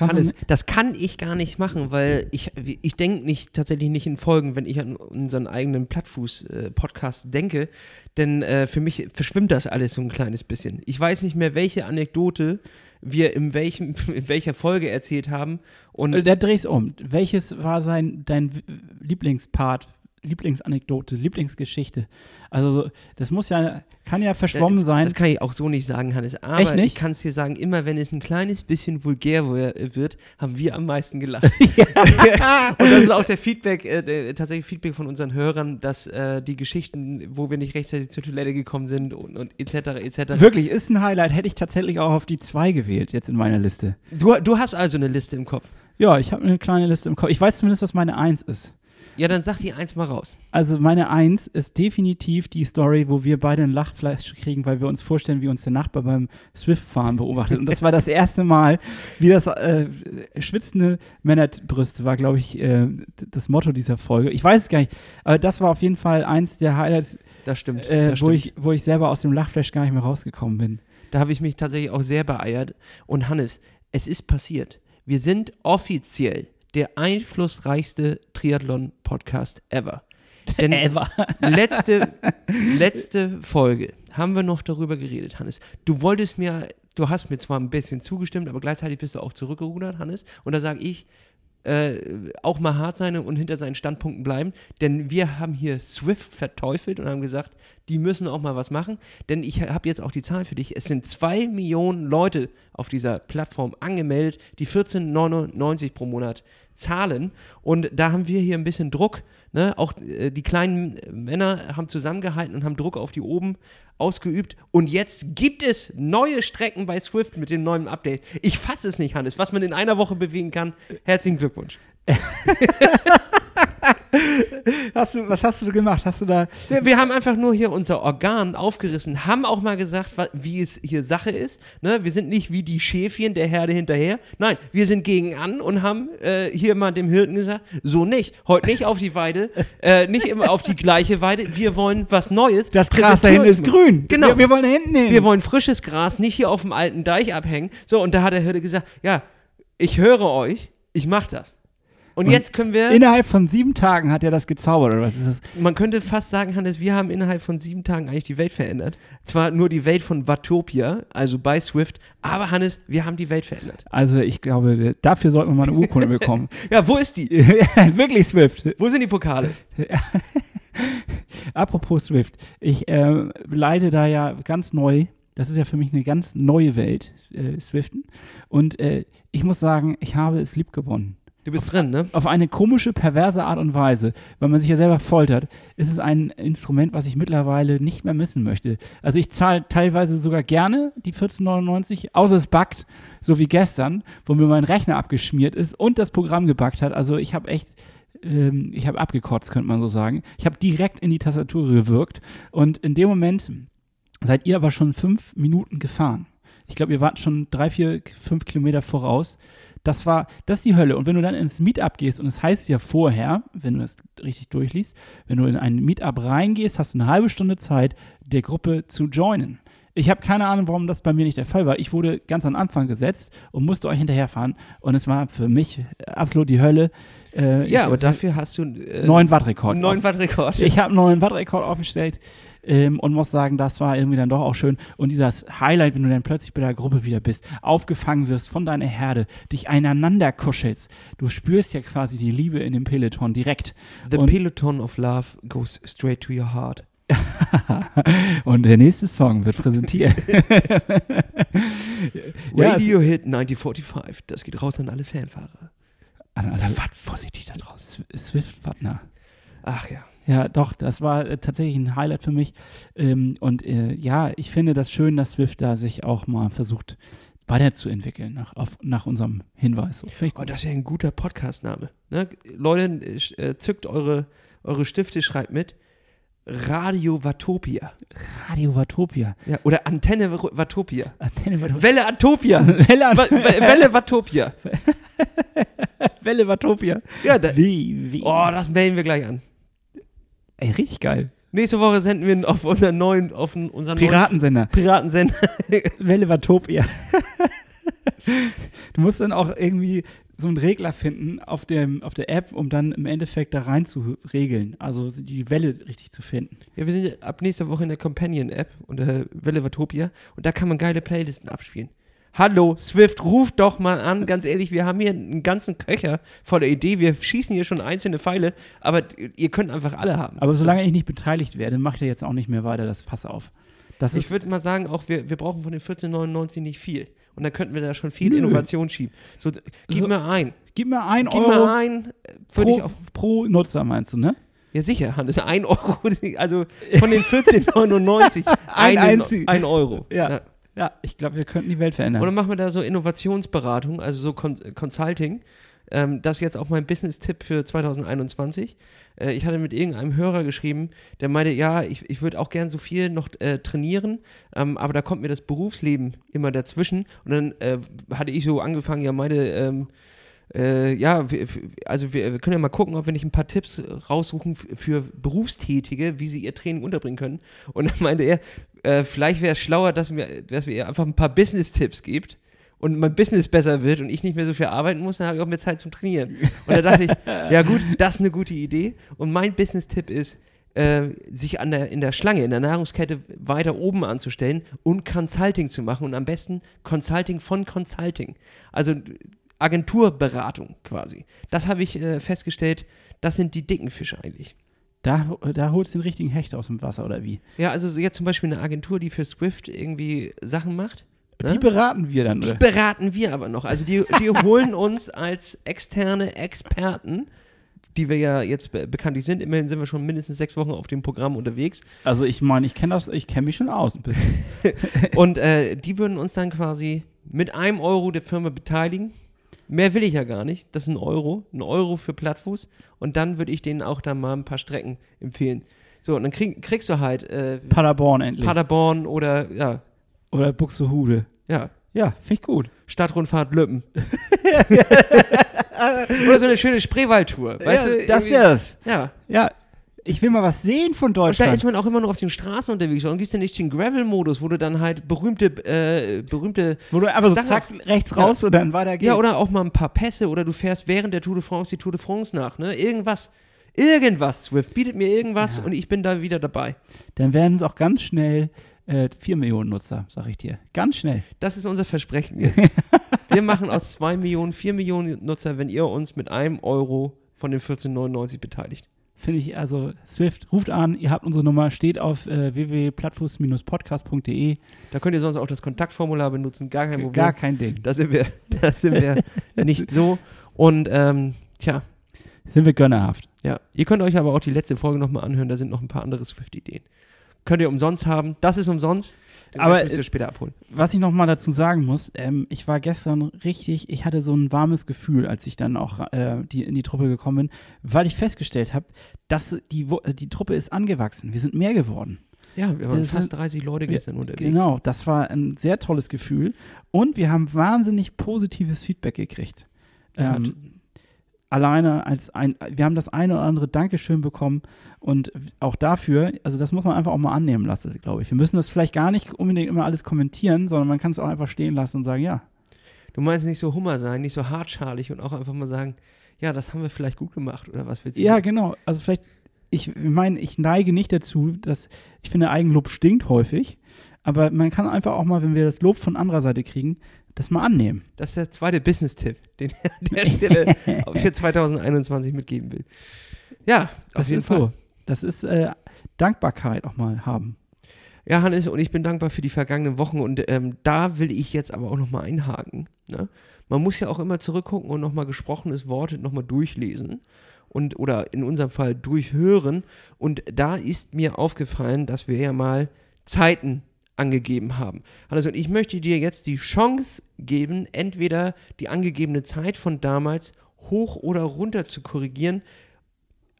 Hannes, du, das kann ich gar nicht machen, weil ich, ich denke nicht, tatsächlich nicht in Folgen, wenn ich an unseren eigenen Plattfuß-Podcast denke. Denn äh, für mich verschwimmt das alles so ein kleines bisschen. Ich weiß nicht mehr, welche Anekdote wir in, welchem, in welcher Folge erzählt haben. Und Äh, Der dreh's um. Welches war sein dein Lieblingspart, Lieblingsanekdote, Lieblingsgeschichte? Also so, das muss ja, kann ja verschwommen sein. Das kann ich auch so nicht sagen, Hannes. Aber Echt nicht? ich kann es dir sagen, immer wenn es ein kleines bisschen vulgär wo- wird, haben wir am meisten gelacht. Und das ist auch der Feedback, äh, tatsächlich Feedback von unseren Hörern, dass äh, die Geschichten, wo wir nicht rechtzeitig zur Toilette gekommen sind und, und etc. etc. Wirklich, ist ein Highlight. Hätte ich tatsächlich auch auf die zwei gewählt, jetzt in meiner Liste. Du, du hast also eine Liste im Kopf. Ja, ich habe eine kleine Liste im Kopf. Ich weiß zumindest, was meine Eins ist. Ja, dann sag die eins mal raus. Also meine Eins ist definitiv die Story, wo wir beide ein Lachfleisch kriegen, weil wir uns vorstellen, wie uns der Nachbar beim Swift-Fahren beobachtet. Und das war das erste Mal, wie das äh, schwitzende Männerbrüste war, glaube ich, äh, das Motto dieser Folge. Ich weiß es gar nicht, aber das war auf jeden Fall eins der Highlights, Das stimmt. äh, das wo, stimmt. ich, wo ich selber aus dem Lachfleisch gar nicht mehr rausgekommen bin. Da habe ich mich tatsächlich auch sehr beeiert. Und Hannes, es ist passiert. Wir sind offiziell der einflussreichste Triathlon-Podcast ever. Denn letzte, letzte Folge haben wir noch darüber geredet, Hannes. Du wolltest mir, du hast mir zwar ein bisschen zugestimmt, aber gleichzeitig bist du auch zurückgerudert, Hannes. Und da sage ich, äh, auch mal hart sein und hinter seinen Standpunkten bleiben. Denn wir haben hier Swift verteufelt und haben gesagt, die müssen auch mal was machen. Denn ich habe jetzt auch die Zahlen für dich. Es sind zwei Millionen Leute auf dieser Plattform angemeldet, die 14,99 pro Monat zahlen. Und da haben wir hier ein bisschen Druck. Ne? Auch äh, die kleinen Männer haben zusammengehalten und haben Druck auf die oben ausgeübt. Und jetzt gibt es neue Strecken bei Swift mit dem neuen Update. Ich fasse es nicht, Hannes. Was man in einer Woche bewegen kann. Herzlichen Glückwunsch. Hast du, was hast du gemacht? Hast du da. Wir, wir haben einfach nur hier unser Organ aufgerissen, haben auch mal gesagt, wie es hier Sache ist. Ne? Wir sind nicht wie die Schäfchen der Herde hinterher. Nein, wir sind gegen an und haben äh, hier mal dem Hirten gesagt, so nicht. Heute nicht auf die Weide, äh, nicht immer auf die gleiche Weide. Wir wollen was Neues. Das Gras da hinten ist grün. Genau. Wir, wir wollen da hinten hin. Wir wollen frisches Gras, nicht hier auf dem alten Deich abhängen. So, und da hat der Hirte gesagt, ja, ich höre euch, ich mach das. Und, Und jetzt können wir, Innerhalb von sieben Tagen hat er das gezaubert, oder was ist das? man könnte fast sagen, Hannes, wir haben innerhalb von sieben Tagen eigentlich die Welt verändert. Zwar nur die Welt von Watopia, also bei Swift, aber Hannes, wir haben die Welt verändert. Also ich glaube, dafür sollten wir mal eine Urkunde bekommen. Ja, wo ist die? Wirklich Swift. Wo sind die Pokale? Apropos Swift, ich äh, leide da ja ganz neu. Das ist ja für mich eine ganz neue Welt, äh, Swiften. Und äh, ich muss sagen, ich habe es lieb gewonnen. Du bist drin, ne? Auf eine komische, perverse Art und Weise, weil man sich ja selber foltert, ist es ein Instrument, was ich mittlerweile nicht mehr missen möchte. Also ich zahle teilweise sogar gerne die 14,99, außer es backt, so wie gestern, wo mir mein Rechner abgeschmiert ist und das Programm gebackt hat. Also ich habe echt ähm, ich habe abgekotzt, könnte man so sagen. Ich habe direkt in die Tastatur gewirkt und in dem Moment seid ihr aber schon fünf Minuten gefahren. Ich glaube, ihr wart schon drei, vier, fünf Kilometer voraus. Das war, das ist die Hölle. Und wenn du dann ins Meetup gehst, und es das heißt ja vorher, wenn du das richtig durchliest, wenn du in ein Meetup reingehst, hast du eine halbe Stunde Zeit, der Gruppe zu joinen. Ich habe keine Ahnung, warum das bei mir nicht der Fall war. Ich wurde ganz am Anfang gesetzt und musste euch hinterherfahren. Und es war für mich absolut die Hölle. Äh, ja, aber dafür hast du äh, 9 Watt Rekord. 9 Watt Rekord. Ich habe einen 9 Watt Rekord aufgestellt ähm, und muss sagen, das war irgendwie dann doch auch schön. Und dieses Highlight, wenn du dann plötzlich bei der Gruppe wieder bist, aufgefangen wirst von deiner Herde, dich einander kuschelst. Du spürst ja quasi die Liebe in dem Peloton direkt. The und Peloton of Love goes straight to your heart. und der nächste Song wird präsentiert. Radio Hit 1945. Das geht raus an alle Fanfahrer. An alle. Seid vorsichtig da draußen. Swift-Partner. Ach ja. Ja, doch, das war äh, tatsächlich ein Highlight für mich. Ähm, und äh, ja, ich finde das schön, dass Swift da sich auch mal versucht weiterzuentwickeln, nach, auf, nach unserem Hinweis. Oh, das wäre ein guter Podcast-Name. Ne? Leute, äh, zückt eure, eure Stifte, schreibt mit. Radio Watopia. Radio Watopia. Ja, oder Antenne Watopia. Antenne Watopia. Welle Atopia. Welle, At Welle Watopia. Welle Watopia. Ja, da, wie, wie. Oh, das melden wir gleich an. Ey, richtig geil. Nächste Woche senden wir auf unseren neuen, auf unseren Piratensender. Neuen Piratensender. Welle Watopia. du musst dann auch irgendwie so einen Regler finden auf, dem, auf der App, um dann im Endeffekt da rein zu regeln. Also die Welle richtig zu finden. Ja, wir sind ab nächster Woche in der Companion-App unter Welle Watopia und da kann man geile Playlisten abspielen. Hallo, Swift, ruf doch mal an. Ganz ehrlich, wir haben hier einen ganzen Köcher voller Idee. Wir schießen hier schon einzelne Pfeile, aber ihr könnt einfach alle haben. Aber solange ich nicht beteiligt werde, macht ihr jetzt auch nicht mehr weiter das Fass auf. Das ich würde mal sagen, auch wir, wir brauchen von den 14,99 nicht viel. Und dann könnten wir da schon viel Nö. Innovation schieben. So, gib so, mir ein. Gib mir ein gib Euro. Gib mir ein. Äh, pro, pro Nutzer meinst du, ne? Ja, sicher, Hannes. Ein Euro. Also von den 14,99 ein, ein, ein Euro. ja. ja. Ja, ich glaube, wir könnten die Welt verändern. Oder machen wir da so Innovationsberatung, also so Con Consulting. Ähm, das ist jetzt auch mein Business-Tipp für 2021. Äh, ich hatte mit irgendeinem Hörer geschrieben, der meinte, ja, ich, ich würde auch gern so viel noch äh, trainieren, ähm, aber da kommt mir das Berufsleben immer dazwischen. Und dann äh, hatte ich so angefangen, ja, meine ähm, äh, ja, also wir, wir, können ja mal gucken, ob wir nicht ein paar Tipps raussuchen für Berufstätige, wie sie ihr Training unterbringen können. Und dann meinte er, äh, vielleicht wäre es schlauer, dass, wir, dass wir ihr einfach ein paar Business-Tipps gibt und mein Business besser wird und ich nicht mehr so viel arbeiten muss, dann habe ich auch mehr Zeit zum Trainieren. Und da dachte ich, ja gut, das ist eine gute Idee. Und mein Business-Tipp ist, äh, sich an der, in der Schlange, in der Nahrungskette weiter oben anzustellen und Consulting zu machen und am besten Consulting von Consulting. Also Agenturberatung quasi. Das habe ich äh, festgestellt, das sind die dicken Fische eigentlich. Da, da holst du den richtigen Hecht aus dem Wasser, oder wie? Ja, also jetzt zum Beispiel eine Agentur, die für Swift irgendwie Sachen macht. Ne? Die beraten wir dann, Die oder? beraten wir aber noch. Also die, die holen uns als externe Experten, die wir ja jetzt be bekanntlich sind. Immerhin sind wir schon mindestens sechs Wochen auf dem Programm unterwegs. Also ich meine, ich kenne das, ich kenne mich schon aus ein bisschen. Und äh, die würden uns dann quasi mit einem Euro der Firma beteiligen Mehr will ich ja gar nicht. Das ist ein Euro. Ein Euro für Plattfuß. Und dann würde ich denen auch dann mal ein paar Strecken empfehlen. So, und dann krieg, kriegst du halt. Äh, Paderborn endlich. Paderborn oder, ja. Oder Buxtehude. Ja. Ja, finde ich gut. Stadtrundfahrt Lüppen. oder so eine schöne Spreewaldtour. Weißt ja, du, das wär's. Ja. Ja, ich will mal was sehen von Deutschland. Und da ist man auch immer nur auf den Straßen unterwegs. Und gibt es ja nicht den Gravel-Modus, wo du dann halt berühmte, äh, berühmte. Wo du einfach so zack, rechts raus ja. und dann weiter geht's. Ja, oder auch mal ein paar Pässe oder du fährst während der Tour de France die Tour de France nach. Ne? Irgendwas. Irgendwas, Swift. Bietet mir irgendwas ja. und ich bin da wieder dabei. Dann werden es auch ganz schnell äh, 4 Millionen Nutzer, sag ich dir. Ganz schnell. Das ist unser Versprechen jetzt. Wir machen aus 2 Millionen 4 Millionen Nutzer, wenn ihr uns mit einem Euro von den 14,99 beteiligt. Finde ich, also Swift, ruft an, ihr habt unsere Nummer, steht auf äh, www.plattfuß-podcast.de. Da könnt ihr sonst auch das Kontaktformular benutzen, gar kein Problem. Gar kein Ding. Da sind wir, da sind wir nicht so. Und ähm, tja. Sind wir gönnerhaft. Ja. Ihr könnt euch aber auch die letzte Folge nochmal anhören, da sind noch ein paar andere Swift-Ideen. Könnt ihr umsonst haben. Das ist umsonst. Den Aber, müsst ihr später abholen. Was ich noch mal dazu sagen muss, ähm, ich war gestern richtig, ich hatte so ein warmes Gefühl, als ich dann auch äh, die, in die Truppe gekommen bin, weil ich festgestellt habe, dass die, äh, die Truppe ist angewachsen. Wir sind mehr geworden. Ja, wir waren das fast sind- 30 Leute gestern unterwegs. Genau, das war ein sehr tolles Gefühl. Und wir haben wahnsinnig positives Feedback gekriegt. Ja, ähm, alleine als ein, wir haben das eine oder andere Dankeschön bekommen und auch dafür, also das muss man einfach auch mal annehmen lassen, glaube ich. Wir müssen das vielleicht gar nicht unbedingt immer alles kommentieren, sondern man kann es auch einfach stehen lassen und sagen, ja, Du meinst nicht so Hummer sein, nicht so hartschalig und auch einfach mal sagen, ja, das haben wir vielleicht gut gemacht oder was willst du? Ja, genau. Also vielleicht, ich meine, ich neige nicht dazu, dass ich finde, Eigenlob stinkt häufig, aber man kann einfach auch mal, wenn wir das Lob von anderer Seite kriegen, das mal annehmen. Das ist der zweite Business-Tipp, den er an der Stelle für 2021 mitgeben will. Ja, Das ist Fall. so. Das ist äh, Dankbarkeit auch mal haben. Ja, Hannes, und ich bin dankbar für die vergangenen Wochen und ähm, da will ich jetzt aber auch nochmal einhaken. Ne? Man muss ja auch immer zurückgucken und nochmal gesprochenes Wort nochmal durchlesen und oder in unserem Fall durchhören. Und da ist mir aufgefallen, dass wir ja mal Zeiten angegeben haben. Hannes, und ich möchte dir jetzt die Chance geben, entweder die angegebene Zeit von damals hoch oder runter zu korrigieren,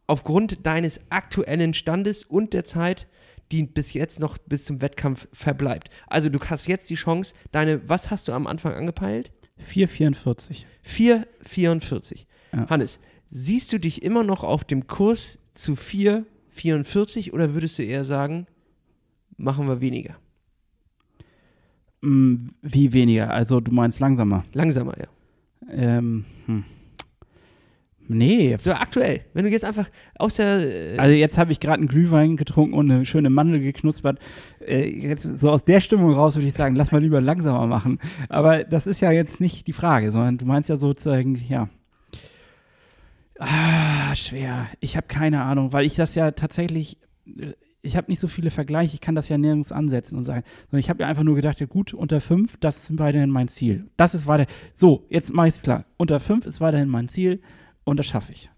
aufgrund deines aktuellen Standes und der Zeit, die bis jetzt noch bis zum Wettkampf verbleibt. Also du hast jetzt die Chance, deine, was hast du am Anfang angepeilt? 4,44. 4,44. Ja. Hannes, siehst du dich immer noch auf dem Kurs zu 4,44 oder würdest du eher sagen, machen wir weniger? Mm, Wie weniger? Also du meinst langsamer. Langsamer, ja. Ähm, hm. Nee. So aktuell, wenn du jetzt einfach aus der. Äh, Also jetzt habe ich gerade einen Glühwein getrunken und eine schöne Mandel geknuspert. Äh, jetzt so aus der Stimmung raus würde ich sagen, lass mal lieber langsamer machen. Aber das ist ja jetzt nicht die Frage, sondern du meinst ja sozusagen, ja. Ah, schwer. Ich habe keine Ahnung, weil ich das ja tatsächlich, äh, ich habe nicht so viele Vergleiche, ich kann das ja nirgends ansetzen und sagen, sondern ich habe ja einfach nur gedacht, ja gut, unter fünf, das ist weiterhin mein Ziel. Das ist weiter, so, jetzt mach ich's klar. Unter fünf ist weiterhin mein Ziel und das schaffe ich.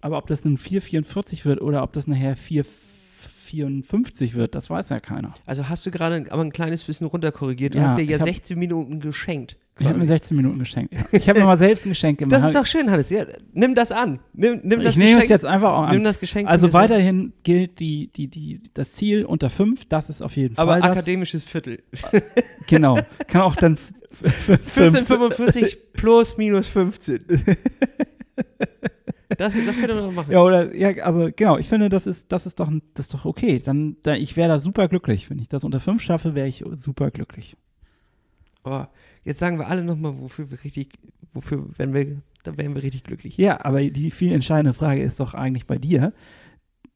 Aber ob das ein 4,44 wird oder ob das nachher 4,54 wird, das weiß ja keiner. also hast du gerade aber ein kleines bisschen runterkorrigiert. Du Ja, hast dir ja ich hab- 16 Minuten geschenkt. Ich habe mir quasi. 16 Minuten geschenkt. Ja. Ich habe mir mal selbst ein Geschenk gemacht. Das ist doch schön, Hannes. Ja, nimm das an. Nimm, nimm das ich nehme es jetzt einfach auch Nimm an. das Geschenk. Also weiterhin gilt die, die, die, das Ziel unter 5, das ist auf jeden Aber Fall das. akademisches Viertel. Genau. Kann auch dann f- f- f- fünf- 1445 plus minus 15. Das, das könnte man doch machen. Ja, oder, ja, also genau, ich finde, das ist, das ist doch, das ist doch okay. Dann, da, ich wäre da super glücklich. Wenn ich das unter 5 schaffe, wäre ich super glücklich. Aber jetzt sagen wir alle nochmal, wofür wir richtig, wofür, wenn wir, da wären wir richtig glücklich. Ja, aber die viel entscheidende Frage ist doch eigentlich bei dir,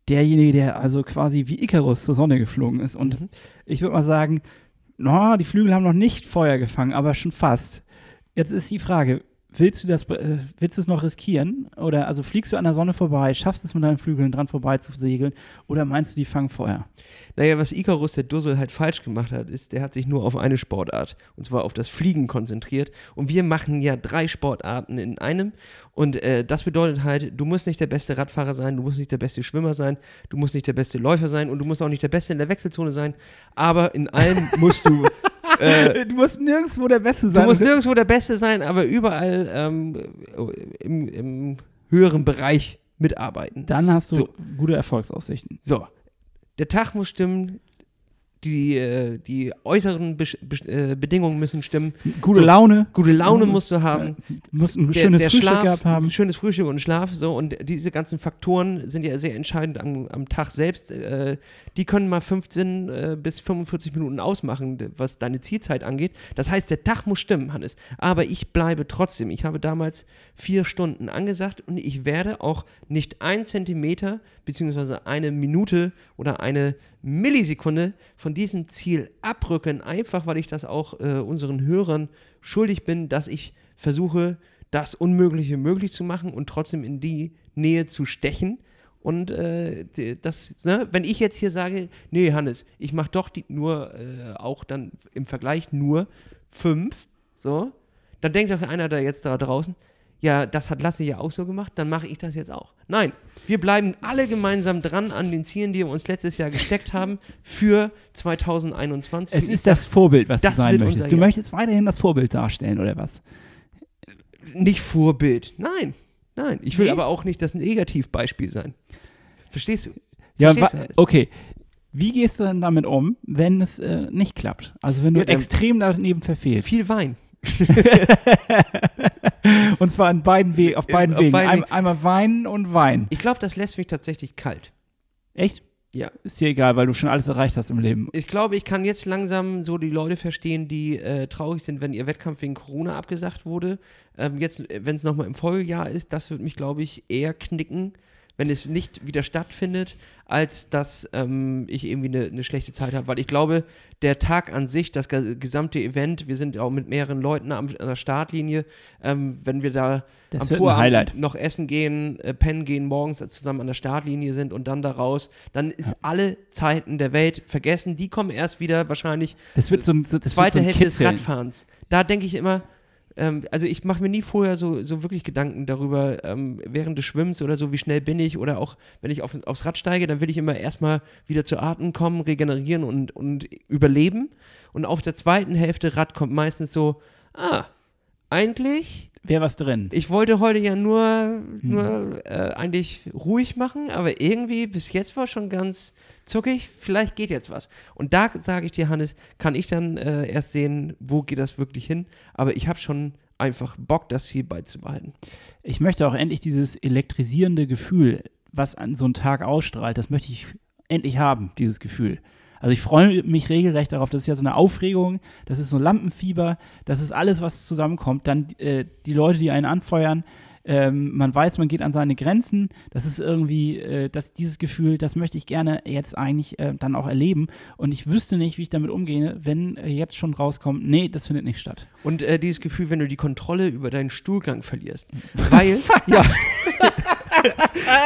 derjenige, der also quasi wie Icarus zur Sonne geflogen ist. Und Mhm. ich würde mal sagen, no, die Flügel haben noch nicht Feuer gefangen, aber schon fast. Jetzt ist die Frage, willst du das, äh, willst du es noch riskieren? Oder also fliegst du an der Sonne vorbei, schaffst es mit deinen Flügeln dran vorbei zu segeln? Oder meinst du, die fangen Feuer? Naja, was Icarus, der Dussel, halt falsch gemacht hat, ist, der hat sich nur auf eine Sportart, und zwar auf das Fliegen konzentriert. Und wir machen ja drei Sportarten in einem. Und äh, das bedeutet halt, du musst nicht der beste Radfahrer sein, du musst nicht der beste Schwimmer sein, du musst nicht der beste Läufer sein und du musst auch nicht der Beste in der Wechselzone sein. Aber in allem musst du. Äh, du musst nirgendwo der Beste Du musst nirgendwo der Beste sein, aber überall ähm, im, im höheren Bereich mitarbeiten. Dann hast du So. gute Erfolgsaussichten. So, der Tag muss stimmen, die, äh, die äußeren Besch Besch äh, Bedingungen müssen stimmen, Gute So. Laune, gute Laune musst du haben, musst ein der, schönes der Frühstück Schlaf, gehabt haben. schönes Frühstück und Schlaf, so und diese ganzen Faktoren sind ja sehr entscheidend am, am Tag selbst. Äh, die können mal 15 äh, bis 45 Minuten ausmachen, was deine Zielzeit angeht. Das heißt, der Tag muss stimmen, Hannes. Aber ich bleibe trotzdem. Ich habe damals vier Stunden angesagt und ich werde auch nicht ein Zentimeter beziehungsweise eine Minute oder eine Millisekunde von diesem Ziel abrücken, einfach weil ich das auch äh, unseren Hörern schuldig bin, dass ich versuche, das Unmögliche möglich zu machen und trotzdem in die Nähe zu stechen. Und äh, das, ne, wenn ich jetzt hier sage, nee, Hannes, ich mache doch die, nur äh, auch dann im Vergleich nur fünf, so, dann denkt doch einer da jetzt da draußen, ja, das hat Lasse ja auch so gemacht, dann mache ich das jetzt auch. Nein, wir bleiben alle gemeinsam dran an den Zielen, die wir uns letztes Jahr gesteckt haben für 2021. Es ist das Vorbild, was das du sein möchtest. Du Jahr. möchtest weiterhin das Vorbild darstellen, oder was? ich, nicht Vorbild. Nein, nein. Ich will Nee? aber auch nicht das Negativbeispiel sein. Verstehst du? Ja, Verstehst du okay. Wie gehst du denn damit um, wenn es äh, nicht klappt? Also wenn du Ja, extrem daneben verfehlst. Viel Wein. Und zwar in beiden We auf beiden auf Wegen. beiden Ein, Wegen. einmal weinen und weinen. Ich glaube, das lässt mich tatsächlich kalt. Echt? Ja. Ist dir egal, weil du schon alles erreicht hast im Leben. Ich glaube, ich kann jetzt langsam so die Leute verstehen, die äh, traurig sind, wenn ihr Wettkampf wegen Corona abgesagt wurde. Ähm, jetzt, wenn es nochmal im Folgejahr ist, das wird mich, glaube ich, eher knicken, wenn es nicht wieder stattfindet, als dass ähm, ich irgendwie eine eine schlechte Zeit habe. Weil ich glaube, der Tag an sich, das ge- gesamte Event, wir sind auch mit mehreren Leuten am, an der Startlinie, ähm, wenn wir da Das am Vorabend noch essen gehen, äh, pennen gehen, morgens zusammen an der Startlinie sind und dann da raus, dann ist alle Zeiten der Welt vergessen. Die kommen erst wieder wahrscheinlich Das wird so ein, so- das zweite so Hälfte des Kitzeln. Radfahrens. Da denke ich immer, ähm, also ich mache mir nie vorher so, so wirklich Gedanken darüber, ähm, während des Schwimmens oder so, wie schnell bin ich oder auch wenn ich auf, aufs Rad steige, dann will ich immer erstmal wieder zu Atmen kommen, regenerieren und, und überleben. Und auf der zweiten Hälfte Rad kommt meistens so, ah, eigentlich Wäre was drin. ich wollte heute ja nur, Hm. nur äh, eigentlich ruhig machen, aber irgendwie bis jetzt war schon ganz zuckig. Vielleicht geht jetzt was. Und da sage ich dir, Hannes, kann ich dann äh, erst sehen, wo geht das wirklich hin. Aber ich habe schon einfach Bock, das hier beizubehalten. Ich möchte auch endlich dieses elektrisierende Gefühl, was an so einem Tag ausstrahlt, das möchte ich endlich haben, dieses Gefühl. Also ich freue mich regelrecht darauf. Das ist ja so eine Aufregung, das ist so Lampenfieber, das ist alles, was zusammenkommt. Dann äh, die Leute, die einen anfeuern, ähm, man weiß, man geht an seine Grenzen. Das ist irgendwie, äh, das, dieses Gefühl, das möchte ich gerne jetzt eigentlich äh, dann auch erleben. Und ich wüsste nicht, wie ich damit umgehe, wenn äh, jetzt schon rauskommt, nee, das findet nicht statt. Und äh, dieses Gefühl, wenn du die Kontrolle über deinen Stuhlgang verlierst. Weil, ja.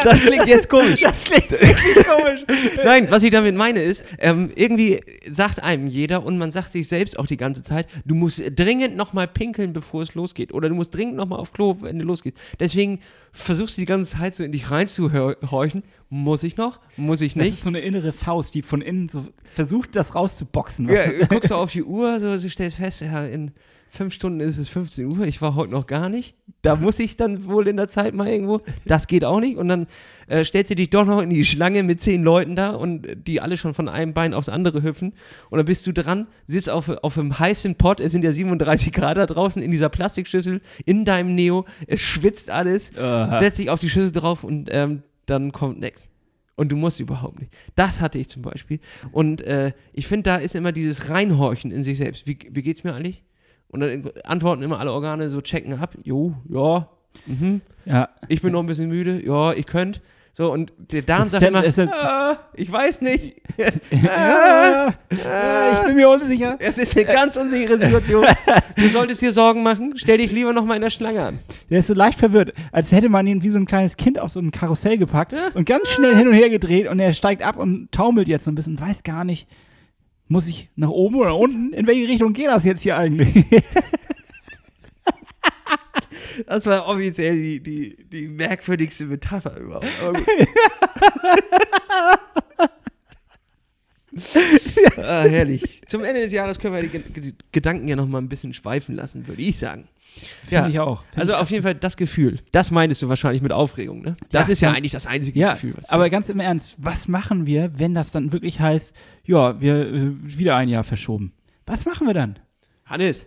Das klingt jetzt komisch. Das klingt richtig komisch. Nein, was ich damit meine ist, ähm, irgendwie sagt einem jeder und man sagt sich selbst auch die ganze Zeit, du musst dringend nochmal pinkeln, bevor es losgeht. Oder du musst dringend nochmal auf Klo, wenn du losgehst. Deswegen versuchst du die ganze Zeit so in dich reinzuhorchen. Muss ich noch? Muss ich Das nicht? ist so eine innere Faust, die von innen so versucht, das rauszuboxen. Ja, guckst du auf die Uhr, so, so stellst fest, ja, in fünf Stunden ist es 15 Uhr, ich war heute noch gar nicht. Da muss ich dann wohl in der Zeit mal irgendwo. Das geht auch nicht. Und dann äh, stellst du dich doch noch in die Schlange mit zehn Leuten da und äh, die alle schon von einem Bein aufs andere hüpfen. Und dann bist du dran, sitzt auf, auf einem heißen Pott, es sind ja 37 Grad da draußen in dieser Plastikschüssel, in deinem Neo, es schwitzt alles, Aha. setzt dich auf die Schüssel drauf und ähm, dann kommt nichts. Und du musst überhaupt nicht. Das hatte ich zum Beispiel. Und äh, ich finde, da ist immer dieses Reinhorchen in sich selbst. Wie, wie geht's mir eigentlich? Und dann antworten immer alle Organe so, checken ab. Jo, ja, mhm. Ja. ich bin noch ein bisschen müde. Ja, ich könnt. So, und der Darm sagt immer, ah, ich weiß nicht. ja, ich bin mir unsicher. Es ist eine ganz unsichere Situation. Du solltest dir Sorgen machen. Stell dich lieber noch mal in der Schlange an. Der ist so leicht verwirrt, als hätte man ihn wie so ein kleines Kind auf so ein Karussell gepackt und ganz schnell hin und her gedreht und er steigt ab und taumelt jetzt so ein bisschen, weiß gar nicht, muss ich nach oben oder unten? In welche Richtung geht das jetzt hier eigentlich? Das war offiziell die, die, die merkwürdigste Metapher überhaupt. Ah, herrlich. Zum Ende des Jahres können wir die Ge- Gedanken ja noch mal ein bisschen schweifen lassen, würde ich sagen. Finde ich auch. Find Also ich auf jeden Fall das Gefühl. Das meintest du wahrscheinlich mit Aufregung, ne? Das Ja, ist ja eigentlich das einzige Ja, Gefühl. Was aber ganz im Ernst, was machen wir, wenn das dann wirklich heißt, ja, wir äh, wieder ein Jahr verschoben? Was machen wir dann? Hannes,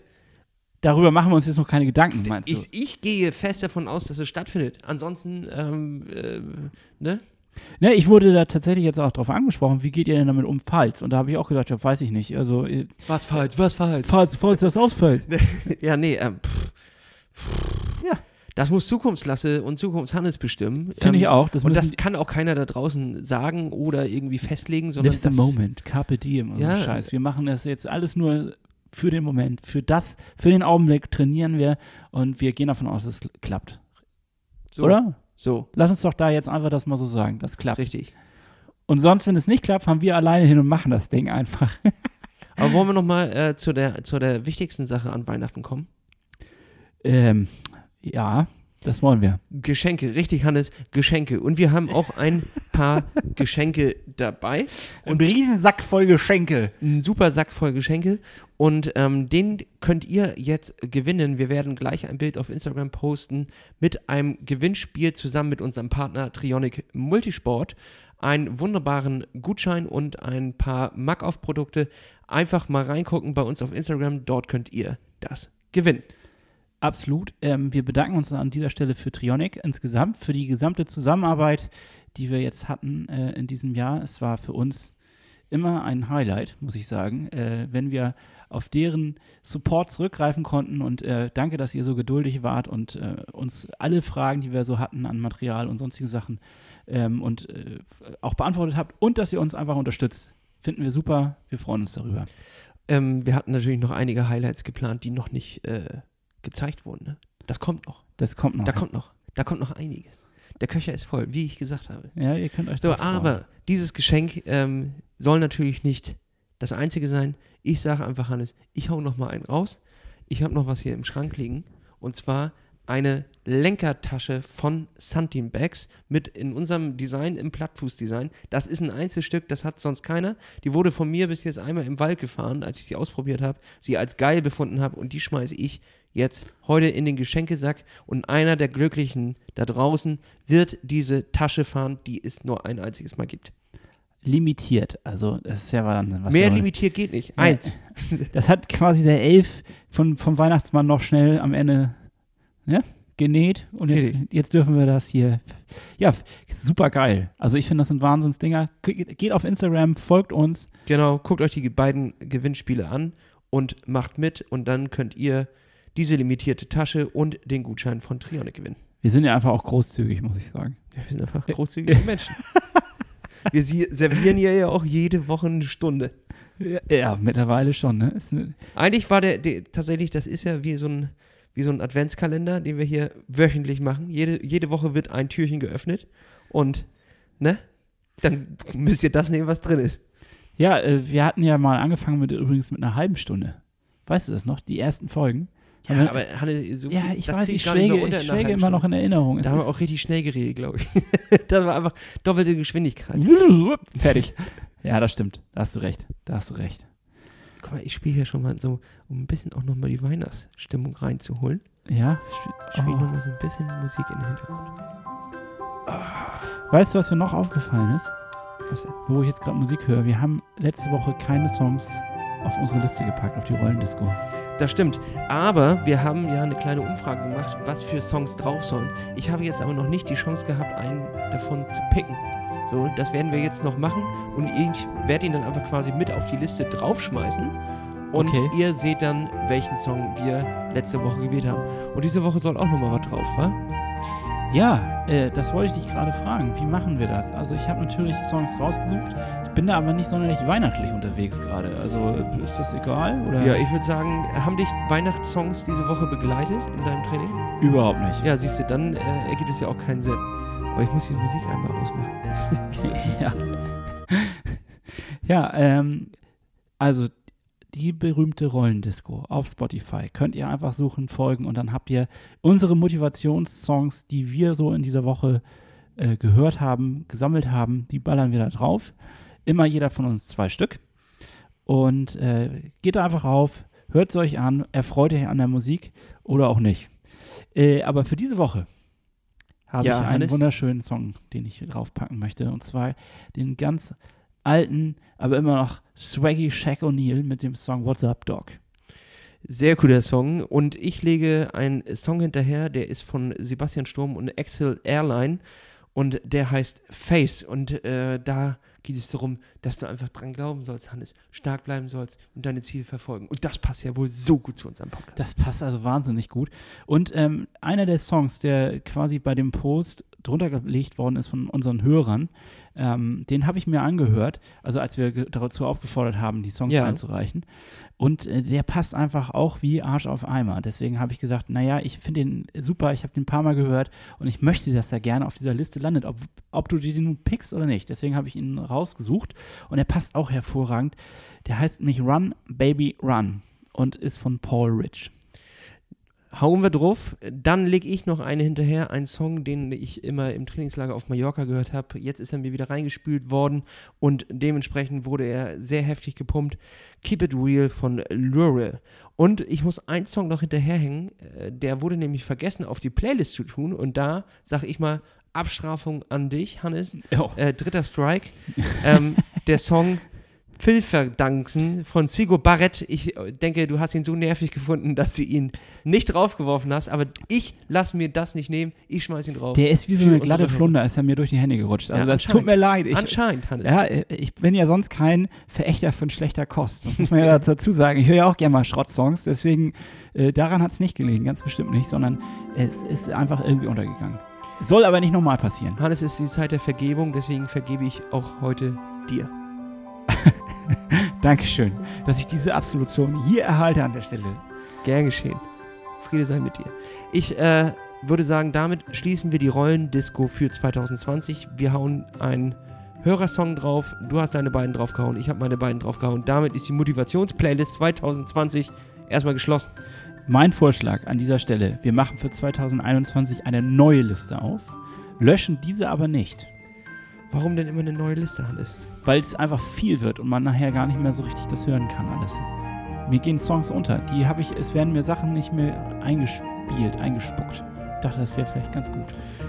Darüber machen wir uns jetzt noch keine Gedanken, meinst du? ich, ich gehe fest davon aus, dass es stattfindet. Ansonsten, ähm, äh, ne? Ne, ich wurde da tatsächlich jetzt auch drauf angesprochen, wie geht ihr denn damit um, falls? Und da habe ich auch gedacht, ja, weiß ich nicht. Also, äh, Was falsch, was falsch. falls, falls das ausfällt. Ja, nee, ähm, pff, Ja. Das muss Zukunftslasse und Zukunftshannes bestimmen. Finde ich Ähm, auch. Das und das kann auch keiner da draußen sagen oder irgendwie festlegen, sondern Live the das, moment, carpe diem und Ja. so Scheiß. Wir machen das jetzt alles nur für den Moment, für das, für den Augenblick trainieren wir und wir gehen davon aus, dass es klappt. So, Oder? So, Lass uns doch da jetzt einfach das mal so sagen. Das klappt. richtig. Und sonst, wenn es nicht klappt, fahren wir alleine hin und machen das Ding einfach. Aber wollen wir nochmal äh, zu, der, zu der wichtigsten Sache an Weihnachten kommen? ähm, ja, Das wollen wir. Geschenke, richtig, Hannes, Geschenke. Und wir haben auch ein paar Geschenke dabei. Ein Riesensack voll Geschenke. Ein super Sack voll Geschenke. Und ähm, den könnt ihr jetzt gewinnen. Wir werden gleich ein Bild auf Instagram posten mit einem Gewinnspiel zusammen mit unserem Partner Trionic Multisport. Einen wunderbaren Gutschein und ein paar Mac-Auf-Produkte. Einfach mal reingucken bei uns auf Instagram. Dort könnt ihr das gewinnen. Absolut. Ähm, wir bedanken uns an dieser Stelle für Trionic insgesamt, für die gesamte Zusammenarbeit, die wir jetzt hatten äh, in diesem Jahr. Es war für uns immer ein Highlight, muss ich sagen, äh, wenn wir auf deren Support zurückgreifen konnten. Und äh, danke, dass ihr so geduldig wart und äh, uns alle Fragen, die wir so hatten an Material und sonstige Sachen ähm, und äh, auch beantwortet habt und dass ihr uns einfach unterstützt. Finden wir super. Wir freuen uns darüber. Ähm, wir hatten natürlich noch einige Highlights geplant, die noch nicht äh, gezeigt wurden. Ne? Das kommt noch. Das kommt noch. Da kommt noch. Da kommt noch einiges. Der Köcher ist voll, wie ich gesagt habe. Ja, ihr könnt euch So, freuen. aber dieses Geschenk ähm, soll natürlich nicht das einzige sein. Ich sage einfach, Hannes, ich hau noch mal einen raus. Ich habe noch was hier im Schrank liegen. Und zwar eine Lenkertasche von Santin Bags mit in unserem Design, im Plattfußdesign. Das ist ein Einzelstück, das hat sonst keiner. Die wurde von mir bis jetzt einmal im Wald gefahren, als ich sie ausprobiert habe, sie als geil befunden habe und die schmeiße ich jetzt heute in den Geschenkesack und einer der Glücklichen da draußen wird diese Tasche fahren, die es nur ein einziges Mal gibt. limitiert. Also, das ist ja Wahnsinn. Was Mehr limitiert geht nicht. Ja. Eins. Das hat quasi der Elf von, vom Weihnachtsmann noch schnell am Ende ne, genäht. Und jetzt, jetzt dürfen wir das hier. Ja, super geil. Also, ich finde, das sind Wahnsinnsdinger. Ge- Geht auf Instagram, folgt uns. Genau, guckt euch die beiden Gewinnspiele an und macht mit und dann könnt ihr diese limitierte Tasche und den Gutschein von Trione gewinnen. Wir sind ja einfach auch großzügig, muss ich sagen. Ja, wir sind einfach großzügige Menschen. Wir servieren ja auch jede Woche eine Stunde. Ja, ja mittlerweile schon. Ne? Ne, Eigentlich war der, der tatsächlich, das ist ja wie so ein, wie so ein Adventskalender, den wir hier wöchentlich machen. Jede, jede Woche wird ein Türchen geöffnet und, ne? Dann müsst ihr das nehmen, was drin ist. ja, äh, wir hatten ja mal angefangen mit übrigens mit einer halben Stunde. Weißt du das noch? Die ersten Folgen. Ja, aber Hanne, so ja, ich das weiß, ich schläge, ich schläge immer noch in Erinnerung. Da haben wir auch richtig schnell geredet, glaube ich. das war einfach doppelte Geschwindigkeit. Fertig. Ja, das stimmt. Da hast du recht. Da hast du recht. Guck mal, ich spiele hier schon mal so, um ein bisschen auch nochmal die Weihnachtsstimmung reinzuholen. Ja. Spiele Oh. nochmal so ein bisschen Musik in den Hintergrund. Weißt du, was mir noch aufgefallen ist? Was denn? Wo ich jetzt gerade Musik höre. Wir haben letzte Woche keine Songs auf unsere Liste gepackt, auf die Rollendisco. Das stimmt. Aber wir haben ja eine kleine Umfrage gemacht, was für Songs drauf sollen. Ich habe jetzt aber noch nicht die Chance gehabt, einen davon zu picken. So, das werden wir jetzt noch machen und ich werde ihn dann einfach quasi mit auf die Liste draufschmeißen. Und Okay. ihr seht dann, welchen Song wir letzte Woche gewählt haben. Und diese Woche soll auch nochmal was drauf, wa? Ja, äh, das wollte ich dich gerade fragen. Wie machen wir das? Also ich habe natürlich Songs rausgesucht. Ich bin da aber nicht sonderlich weihnachtlich unterwegs gerade. Also ist das egal? Oder? Ja, ich würde sagen, haben dich Weihnachtssongs diese Woche begleitet in deinem Training? Überhaupt nicht. Ja, siehst du, dann äh, ergibt es ja auch keinen Sinn. Aber ich muss die Musik einmal ausmachen. ja. ja, ähm, also die berühmte Rollendisco auf Spotify. Könnt ihr einfach suchen, folgen und dann habt ihr unsere Motivationssongs, die wir so in dieser Woche äh, gehört haben, gesammelt haben, die ballern wir da drauf. Immer jeder von uns zwei Stück. Und äh, geht da einfach rauf, hört es euch an, erfreut euch an der Musik oder auch nicht. Äh, aber für diese Woche habe Ja, ich einen wunderschönen Song, den ich draufpacken möchte. Und zwar den ganz alten, aber immer noch swaggy Shaq O'Neal mit dem Song What's Up, Dog. Sehr cooler Song. Und ich lege einen Song hinterher, der ist von Sebastian Sturm und Axel Airline. Und der heißt Face. Und äh, da geht es darum, dass du einfach dran glauben sollst, Hannes. Stark bleiben sollst und deine Ziele verfolgen. Und das passt ja wohl so gut zu unserem Podcast. Das passt also wahnsinnig gut. Und ähm, einer der Songs, der quasi bei dem Post drunter gelegt worden ist von unseren Hörern, ähm, den habe ich mir angehört, also als wir dazu aufgefordert haben, die Songs Ja. einzureichen. Und äh, der passt einfach auch wie Arsch auf Eimer. Deswegen habe ich gesagt, naja, ich finde den super, ich habe den ein paar Mal gehört und ich möchte, dass er gerne auf dieser Liste landet, ob, ob du den nun pickst oder nicht. Deswegen habe ich ihn rausgesucht und er passt auch hervorragend. Der heißt nämlich Run, Baby, Run und ist von Paul Rich. Hauen wir drauf. Dann lege ich noch eine hinterher, einen Song, den ich immer im Trainingslager auf Mallorca gehört habe. Jetzt ist er mir wieder reingespült worden und dementsprechend wurde er sehr heftig gepumpt. Keep It Real von Lure. Und ich muss einen Song noch hinterherhängen, äh, der wurde nämlich vergessen auf die Playlist zu tun und da sage ich mal Abstrafung an dich, Hannes. Äh, dritter Strike. ähm, der Song Filmverdanksen von Sigo Barrett. Ich äh, denke, du hast ihn so nervig gefunden, dass du ihn nicht draufgeworfen hast, aber ich lasse mir das nicht nehmen. Ich schmeiß ihn drauf. Der ist wie so eine glatte. Flunder, ist er mir durch die Hände gerutscht. Also Ja, das tut mir leid. Ich, Anscheinend, Hannes. ja, äh, ich bin ja sonst kein Verächter von schlechter Kost. Das muss man ja dazu sagen. Ich höre ja auch gerne mal Schrottsongs, deswegen äh, daran hat es nicht gelegen, ganz bestimmt nicht, sondern es ist einfach irgendwie untergegangen. Soll aber nicht nochmal passieren. Hannes ist die Zeit der Vergebung, deswegen vergebe ich auch heute dir. Dankeschön, dass ich diese Absolution hier erhalte an der Stelle. Gern geschehen. Friede sei mit dir. Ich äh, würde sagen, damit schließen wir die Rollendisco für 2020. Wir hauen einen Hörersong drauf. Du hast deine beiden draufgehauen. Ich habe meine beiden draufgehauen. Damit ist die Motivationsplaylist 2020 erstmal geschlossen. Mein Vorschlag an dieser Stelle, wir machen für 2021 eine neue Liste auf, löschen diese aber nicht, Warum denn immer eine neue Liste, Hannes? Weil es einfach viel wird und man nachher gar nicht mehr so richtig das hören kann alles. Mir gehen Songs unter, die habe ich, es werden mir Sachen nicht mehr eingespielt, eingespuckt. Ich dachte, das wäre vielleicht ganz gut.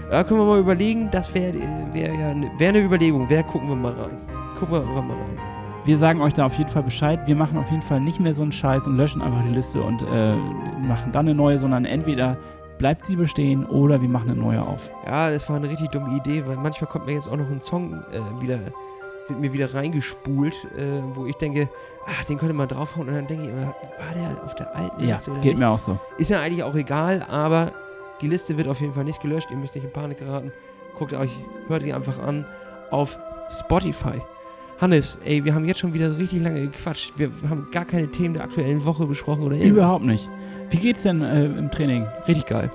Ja, können wir mal überlegen. Das wäre wär ja eine, wär eine Überlegung. Wer gucken wir mal rein? Gucken wir mal rein. Wir sagen euch da auf jeden Fall Bescheid. Wir machen auf jeden Fall nicht mehr so einen Scheiß und löschen einfach die Liste und äh, machen dann eine neue, sondern entweder bleibt sie bestehen oder wir machen eine neue auf. Ja, das war eine richtig dumme Idee, weil manchmal kommt mir jetzt auch noch ein Song äh, wieder, wird mir wieder reingespult, äh, wo ich denke, ah, den könnte man draufhauen und dann denke ich immer, war der auf der alten Ja, Liste oder geht nicht? mir auch so. Ist ja eigentlich auch egal, aber die Liste wird auf jeden Fall nicht gelöscht, ihr müsst nicht in Panik geraten. Guckt euch, hört die einfach an auf Spotify. Hannes, ey, wir haben jetzt schon wieder so richtig lange gequatscht. Wir haben gar keine Themen der aktuellen Woche besprochen oder irgendwas. Überhaupt nicht. Wie geht's denn äh, im Training? Richtig geil.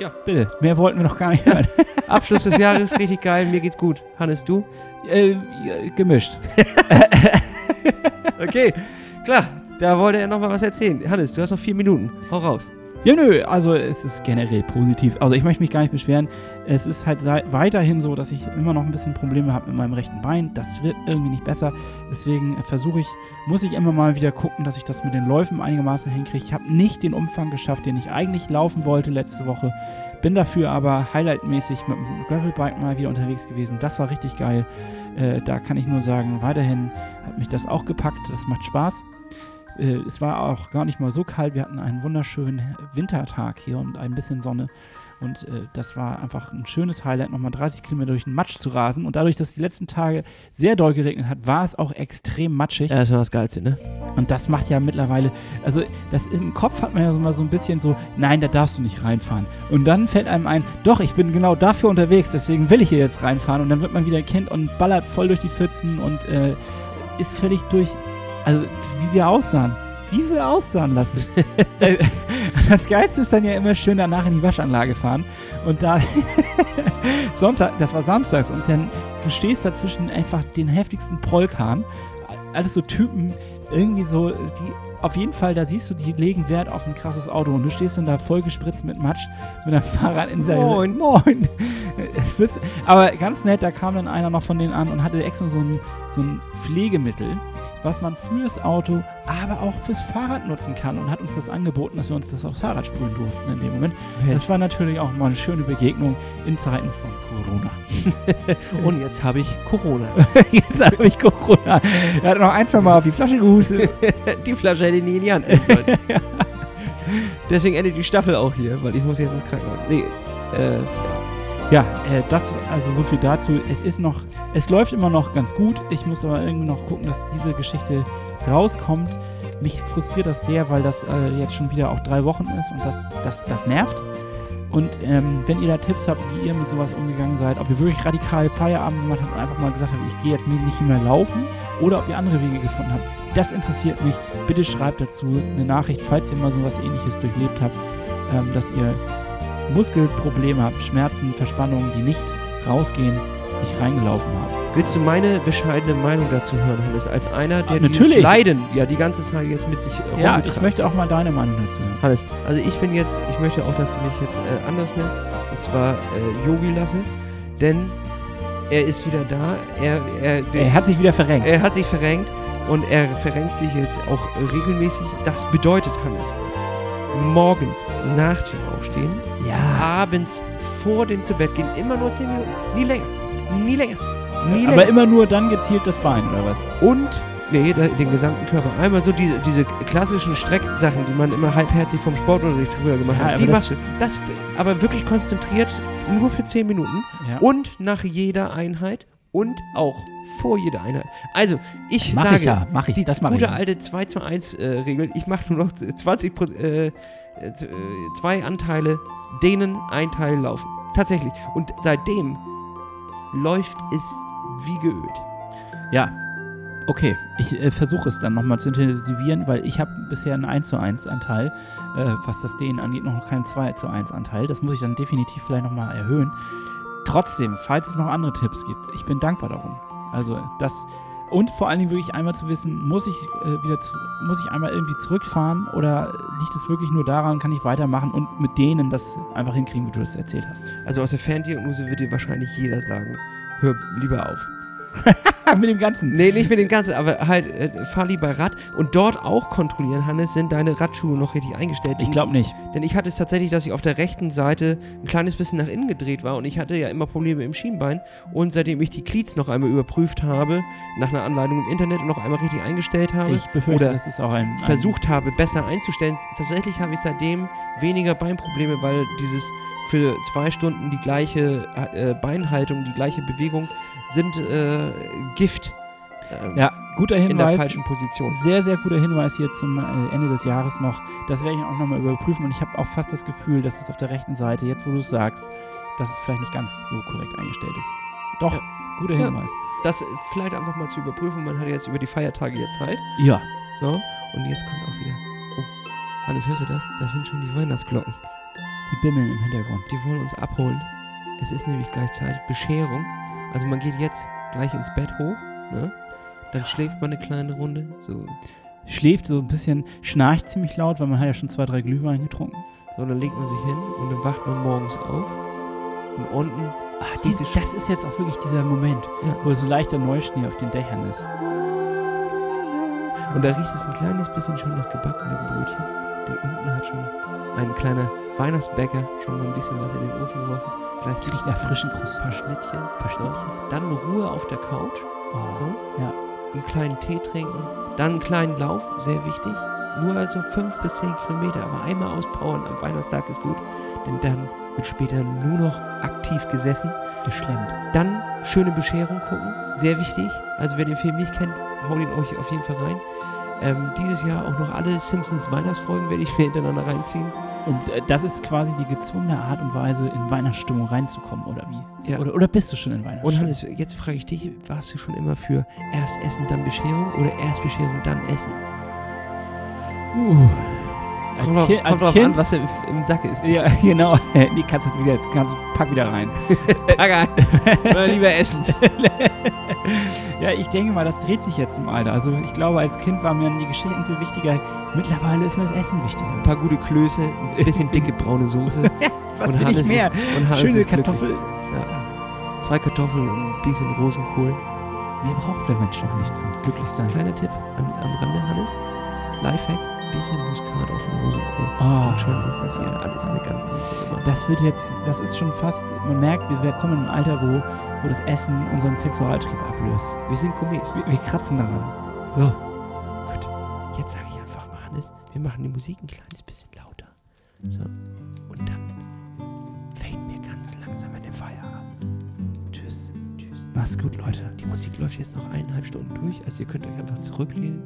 Ja, bitte. Mehr wollten wir noch gar nicht hören. Abschluss des Jahres, richtig geil. Mir geht's gut. Hannes, du? äh, gemischt. Okay, klar. Da wollte er nochmal was erzählen. Hannes, du hast noch vier Minuten. Hau raus. Ja, nö, also es ist generell positiv. Also ich möchte mich gar nicht beschweren. Es ist halt weiterhin so, dass ich immer noch ein bisschen Probleme habe mit meinem rechten Bein. Das wird irgendwie nicht besser. Deswegen versuche ich, muss ich immer mal wieder gucken, dass ich das mit den Läufen einigermaßen hinkriege. Ich habe nicht den Umfang geschafft, den ich eigentlich laufen wollte letzte Woche. Bin dafür aber highlightmäßig mit dem Gravelbike mal wieder unterwegs gewesen. Das war richtig geil. Äh, da kann ich nur sagen, weiterhin hat mich das auch gepackt. Das macht Spaß. Äh, es war auch gar nicht mal so kalt. Wir hatten einen wunderschönen Wintertag hier und ein bisschen Sonne. Und äh, das war einfach ein schönes Highlight, nochmal 30 Kilometer durch den Matsch zu rasen. Und dadurch, dass die letzten Tage sehr doll geregnet hat, war es auch extrem matschig. Ja, das war das Geilste, ne? Und das macht ja mittlerweile, also das im Kopf hat man ja so mal so ein bisschen so, nein, da darfst du nicht reinfahren. Und dann fällt einem ein, doch, ich bin genau dafür unterwegs, deswegen will ich hier jetzt reinfahren. Und dann wird man wieder Kind und ballert voll durch die Pfützen und äh, ist völlig durch, also wie wir aussahen. Wie wir aussahen lassen. Äh, das Geilste ist dann ja immer schön danach in die Waschanlage fahren. Und da Sonntag, das war samstags, und dann du stehst dazwischen einfach den heftigsten Prollkahn. Alles so Typen, irgendwie so, die auf jeden Fall, da siehst du, die legen Wert auf ein krasses Auto und du stehst dann da voll gespritzt mit Matsch mit einem Fahrrad in seinem Moin. Moin. Bist- Aber ganz nett, da kam dann einer noch von denen an und hatte extra so ein, so ein Pflegemittel, was man fürs Auto, aber auch fürs Fahrrad nutzen kann und hat uns das angeboten, dass wir uns das aufs Fahrrad sprühen durften in dem Moment. Das war natürlich auch mal eine schöne Begegnung in Zeiten von Corona. Und jetzt habe ich Corona. Jetzt habe ich Corona. Er hat noch ein, zwei Mal auf die Flasche gehustet. die Flasche hätte ich nie in die Hand. Deswegen endet die Staffel auch hier, weil ich muss jetzt ins Krankenhaus. Nee, äh, Ja, äh, das, also so viel dazu. Es ist noch, es läuft immer noch ganz gut. Ich muss aber irgendwie noch gucken, dass diese Geschichte rauskommt. Mich frustriert das sehr, weil das äh, jetzt schon wieder auch drei Wochen ist und das, das, das nervt. Und ähm, wenn ihr da Tipps habt, wie ihr mit sowas umgegangen seid, ob ihr wirklich radikal Feierabend gemacht habt und einfach mal gesagt habt, ich gehe jetzt nicht mehr laufen oder ob ihr andere Wege gefunden habt, das interessiert mich. Bitte schreibt dazu eine Nachricht, falls ihr mal sowas ähnliches durchlebt habt, ähm, dass ihr Muskelprobleme habt, Schmerzen, Verspannungen, die nicht rausgehen, nicht reingelaufen habt. willst du meine bescheidene Meinung dazu hören, Hannes? Als einer, der Ah, natürlich. Leiden ja die ganze Zeit jetzt mit sich äh, Ja, ich möchte auch mal deine Meinung dazu hören. Hannes, also ich bin jetzt, ich möchte auch, dass du mich jetzt äh, anders nennst, und zwar äh, Yogi Lasse, denn er ist wieder da, er, er, Er hat sich wieder verrenkt. er hat sich verrenkt und er verrenkt sich jetzt auch regelmäßig. Das bedeutet, Hannes, morgens nach dem Aufstehen, ja. abends vor dem zu Bett gehen, immer nur 10 Minuten, nie länger, nie länger, nie Aber länger. immer nur dann gezielt das Bein, oder was? Und, nee, den gesamten Körper. Einmal so diese, diese klassischen Strecksachen, die man immer halbherzig vom Sportunterricht früher gemacht Ja, hat. aber Die das- machst du. Das, aber wirklich konzentriert, nur für 10 Minuten. Ja. Und nach jeder Einheit und auch vor jeder Einheit. Also, ich Mach sage, ich ja, mach ich, die das ich. gute ja. alte 2 zu 1 äh, Regel, ich mache nur noch 20 Pro, äh, äh, äh, zwei Anteile dehnen, ein Teil laufen. Tatsächlich. Und seitdem läuft es wie geölt. Ja. Okay, ich äh, versuche es dann nochmal zu intensivieren, weil ich habe bisher einen 1 zu 1 Anteil, äh, was das Dehnen angeht, noch keinen 2 zu 1 Anteil. Das muss ich dann definitiv vielleicht nochmal erhöhen. Trotzdem, falls es noch andere Tipps gibt, ich bin dankbar darum. Also das und vor allen Dingen wirklich einmal zu wissen, muss ich äh, wieder zu, muss ich einmal irgendwie zurückfahren oder liegt es wirklich nur daran, kann ich weitermachen und mit denen das einfach hinkriegen, wie du das erzählt hast. Also aus der Ferndiagnose wird dir wahrscheinlich jeder sagen, hör lieber auf. mit dem Ganzen. Nee, nicht mit dem Ganzen, aber halt, äh, fahr lieber Rad und dort auch kontrollieren, Hannes, sind deine Radschuhe noch richtig eingestellt. Ich glaube nicht. Denn ich hatte es tatsächlich, dass ich auf der rechten Seite ein kleines bisschen nach innen gedreht war und ich hatte ja immer Probleme im Schienbein. Und seitdem ich die Cleats noch einmal überprüft habe, nach einer Anleitung im Internet und noch einmal richtig eingestellt habe, Ich befürchte, oder das ist auch ein, ein versucht habe, besser einzustellen, tatsächlich habe ich seitdem weniger Beinprobleme, weil dieses für zwei Stunden die gleiche äh, Beinhaltung, die gleiche Bewegung sind äh, Gift. ähm, Ja, guter in der Hinweis. falschen Position. Sehr, sehr guter Hinweis hier zum äh, Ende des Jahres noch. Das werde ich auch nochmal überprüfen und ich habe auch fast das Gefühl, dass es auf der rechten Seite, jetzt wo du es sagst, dass es vielleicht nicht ganz so korrekt eingestellt ist. Doch, Ja. guter Ja. Hinweis. Das vielleicht einfach mal zu überprüfen. Man hat jetzt über die Feiertage jetzt Zeit. Ja. So, und jetzt kommt auch wieder. Oh, Hannes, hörst du das? Das sind schon die Weihnachtsglocken. Die bimmeln im Hintergrund. Die wollen uns abholen. Es ist nämlich gleich Zeit. Bescherung. Also man geht jetzt gleich ins Bett hoch, ne? Dann schläft man eine kleine Runde. So, Schläft so ein bisschen, schnarcht ziemlich laut, weil man hat ja schon zwei, drei Glühwein getrunken. so dann legt man sich hin und dann wacht man morgens auf. Und unten, Ach, dies, das ist jetzt auch wirklich dieser Moment, Ja. wo so leichter Neuschnee auf den Dächern ist. und da riecht es ein kleines bisschen schon nach gebackenem Brötchen. Denn unten hat schon ein kleiner Weihnachtsbäcker schon mal ein bisschen was in den Ofen geworfen. Vielleicht riecht nach ein frischen paar Croissants. Schnittchen. Verschnittchen. Dann Ruhe auf der Couch. Oh. So. Ja. einen kleinen Tee trinken, dann einen kleinen Lauf, sehr wichtig. Nur also fünf bis zehn Kilometer, aber einmal auspowern am Weihnachtstag ist gut, denn dann wird später nur noch aktiv gesessen. Geschlemmt. Dann schöne Bescherung gucken, sehr wichtig. Also wer den Film nicht kennt, haut ihn euch auf jeden Fall rein. Ähm, dieses Jahr auch noch alle Simpsons Weihnachtsfolgen werde ich mir hintereinander reinziehen. Und äh, das ist quasi die gezwungene Art und Weise, in Weihnachtsstimmung reinzukommen, oder wie? Ja. Oder, oder bist du schon in Und Weihnachtsstimmung? Hannes, jetzt frage ich dich, warst du schon immer für erst Essen, dann Bescherung oder erst Bescherung, dann Essen? Uh. Als, Kommt drauf- Ki kommt als drauf Kind. an, was im, im Sack ist. ja, genau. Die kannst du wieder, kannst, pack wieder rein. Pack Oder lieber essen. ja, ich denke mal, das dreht sich jetzt im Alter. Also ich glaube, als Kind war mir die Geschichten viel wichtiger. Mittlerweile ist mir das Essen wichtiger. Ein paar gute Klöße, ein bisschen dicke braune Soße. Was Und will Hannes ich mehr? Schöne ist glücklich. Kartoffel. Ja. Zwei Kartoffeln und ein bisschen Rosenkohl. Mehr braucht der Mensch doch nicht zum glücklich sein. Kleiner Tipp am Rande, Hannes. Lifehack, bisschen Muskat auf den Rosenkohl. Oh, Und schon ist das hier alles eine ganz andere Nummer. das wird jetzt, das ist schon fast, man merkt, wir, wir kommen in ein Alter, wo, wo das Essen unseren Sexualtrieb ablöst. Wir sind Gourmets. Wir, wir kratzen daran. So. Gut, jetzt sage ich einfach mal, Hannes, wir machen die Musik ein kleines bisschen lauter. So, und dann faden wir ganz langsam in den Feierabend. Tschüss, tschüss. Mach's gut, Leute. Die Musik läuft jetzt noch eineinhalb Stunden durch, also ihr könnt euch einfach zurücklehnen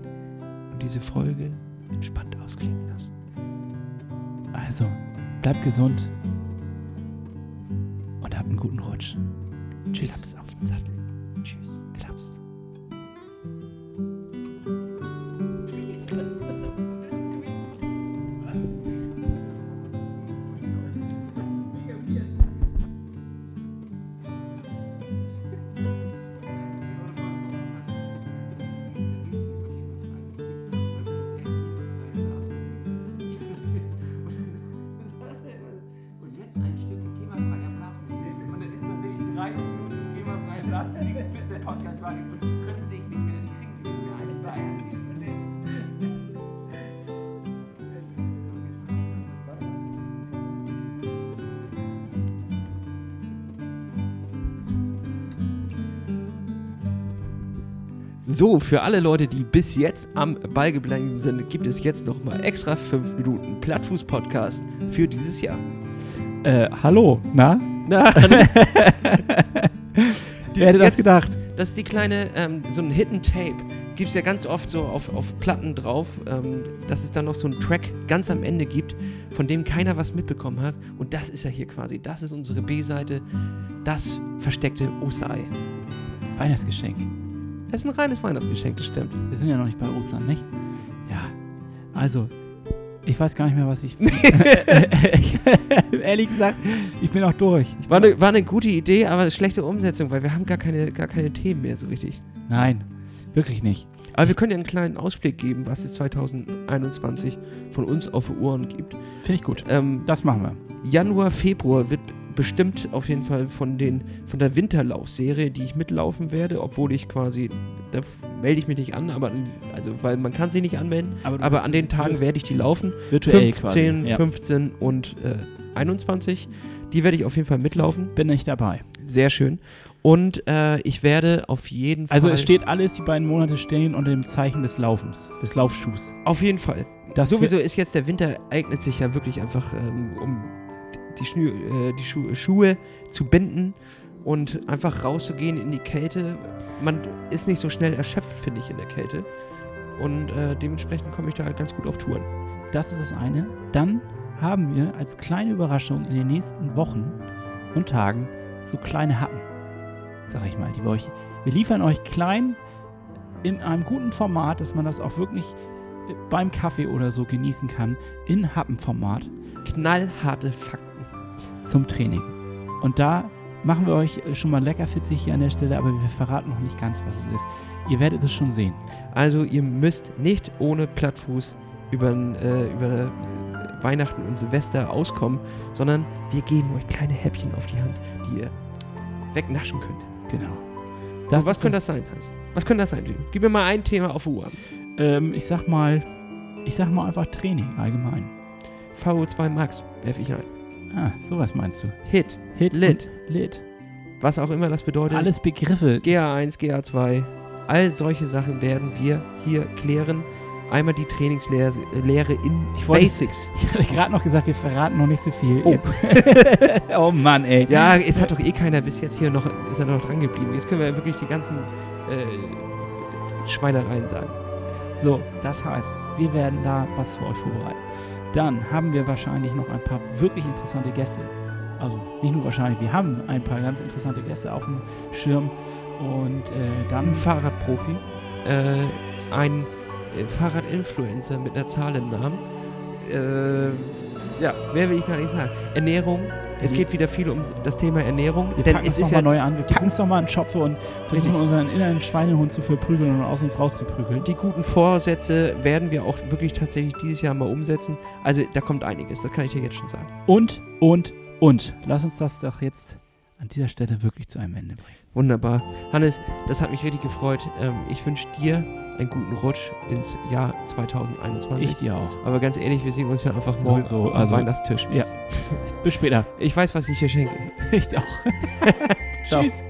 und diese Folge entspannt ausklingen lassen. Also, bleibt gesund und habt einen guten Rutsch. Tschüss. Auf den Sattel. So, für alle Leute, die bis jetzt am Ball geblieben sind, gibt es jetzt noch mal extra 5 Minuten Plattfuß-Podcast für dieses Jahr. Äh, hallo, na? Na, Wer hätte das gedacht? Das ist die kleine, ähm, so ein Hidden Tape. Gibt es ja ganz oft so auf, auf Platten drauf, ähm, dass es dann noch so einen Track ganz am Ende gibt, von dem keiner was mitbekommen hat. Und das ist ja hier quasi. Das ist unsere B-Seite, das versteckte Osterei. Weihnachtsgeschenk. Es ist ein reines Weihnachtsgeschenk, das stimmt. Wir sind ja noch nicht bei Ostern, nicht? Ja. Also, ich weiß gar nicht mehr, was ich. Ehrlich gesagt, ich bin auch durch. Ich War bin eine, war eine gute Idee, aber eine schlechte Umsetzung, weil wir haben gar keine, gar keine Themen mehr so richtig. Nein, wirklich nicht. Aber wir können ja einen kleinen Ausblick geben, was es 2021 von uns auf die Ohren gibt. Finde ich gut. Ähm, Das machen wir. Januar, Februar wird bestimmt auf jeden Fall von, den, von der Winterlaufserie, die ich mitlaufen werde, obwohl ich quasi, da melde ich mich nicht an, aber also, weil man kann sich nicht anmelden, aber bist an den Tagen werde ich die laufen. virtuell 15, quasi. Ja. 15 und äh, 21. Die werde ich auf jeden Fall mitlaufen. Bin ich dabei. Sehr schön. Und äh, ich werde auf jeden Fall. Also es steht alles, die beiden Monate stehen unter dem Zeichen des Laufens, des Laufschuhs. Auf jeden Fall. Das Sowieso ist jetzt der Winter, eignet sich ja wirklich einfach, ähm, um die, Schnü äh, die Schu Schuhe zu binden und einfach rauszugehen in die Kälte. Man ist nicht so schnell erschöpft, finde ich, in der Kälte. Und äh, dementsprechend komme ich da ganz gut auf Touren. Das ist das eine. Dann haben wir als kleine Überraschung in den nächsten Wochen und Tagen so kleine Happen, sag ich mal, die wir euch. Wir liefern euch klein in einem guten Format, dass man das auch wirklich äh, beim Kaffee oder so genießen kann, in Happenformat Knallharte Fakten. Zum Training. Und da machen wir euch schon mal lecker fitzig hier an der Stelle, aber wir verraten noch nicht ganz, was es ist. Ihr werdet es schon sehen. Also ihr müsst nicht ohne Plattfuß über, äh, über Weihnachten und Silvester auskommen, sondern wir geben euch kleine Häppchen auf die Hand, die ihr wegnaschen könnt. Genau. Und was könnte das sein, Hans? Was könnte das sein? Gib mir mal ein Thema auf die Uhr. Ähm, ich sag mal, ich sag mal einfach Training allgemein. VO2 Max werfe ich ein. Ah, sowas meinst du. Hit, Hit, Lit. Lit. was auch immer das bedeutet. Alles Begriffe. GA1, GA2, all solche Sachen werden wir hier klären. Einmal die Trainingslehre Lehre in Ich wollte- Basics. Ich hatte gerade noch gesagt, wir verraten noch nicht zu viel. Oh. oh Mann, ey. Ja, es hat doch eh keiner bis jetzt hier noch, ist er noch dran geblieben. Jetzt können wir wirklich die ganzen äh, Schweinereien sagen. So, das heißt, wir werden da was für euch vorbereiten. Dann haben wir wahrscheinlich noch ein paar wirklich interessante Gäste. Also nicht nur wahrscheinlich, wir haben ein paar ganz interessante Gäste auf dem Schirm. Und äh, dann Ein Fahrradprofi, äh, ein äh, Fahrradinfluencer mit einer Zahl im Namen. Äh, ja, mehr will ich gar nicht sagen. Ernährung. Es Wir- geht wieder viel um das Thema Ernährung. wir denn packen es nochmal ja neu an. Wir packen es nochmal in Schopfe und versuchen unseren inneren Schweinehund zu verprügeln und aus uns rauszuprügeln. die guten Vorsätze werden wir auch wirklich tatsächlich dieses Jahr mal umsetzen. Also da kommt einiges, das kann ich dir jetzt schon sagen. Und, und, und. Lass uns das doch jetzt an dieser Stelle wirklich zu einem Ende bringen. Wunderbar. Hannes, das hat mich richtig gefreut. Ähm, ich wünsche dir einen guten Rutsch ins Jahr 2021. Ich dir auch. Aber ganz ehrlich, wir sehen uns ja einfach morgen Sowieso, am also- Weihnachtstisch. Bis später. Ich weiß, was ich dir schenke. Ich auch. Tschüss.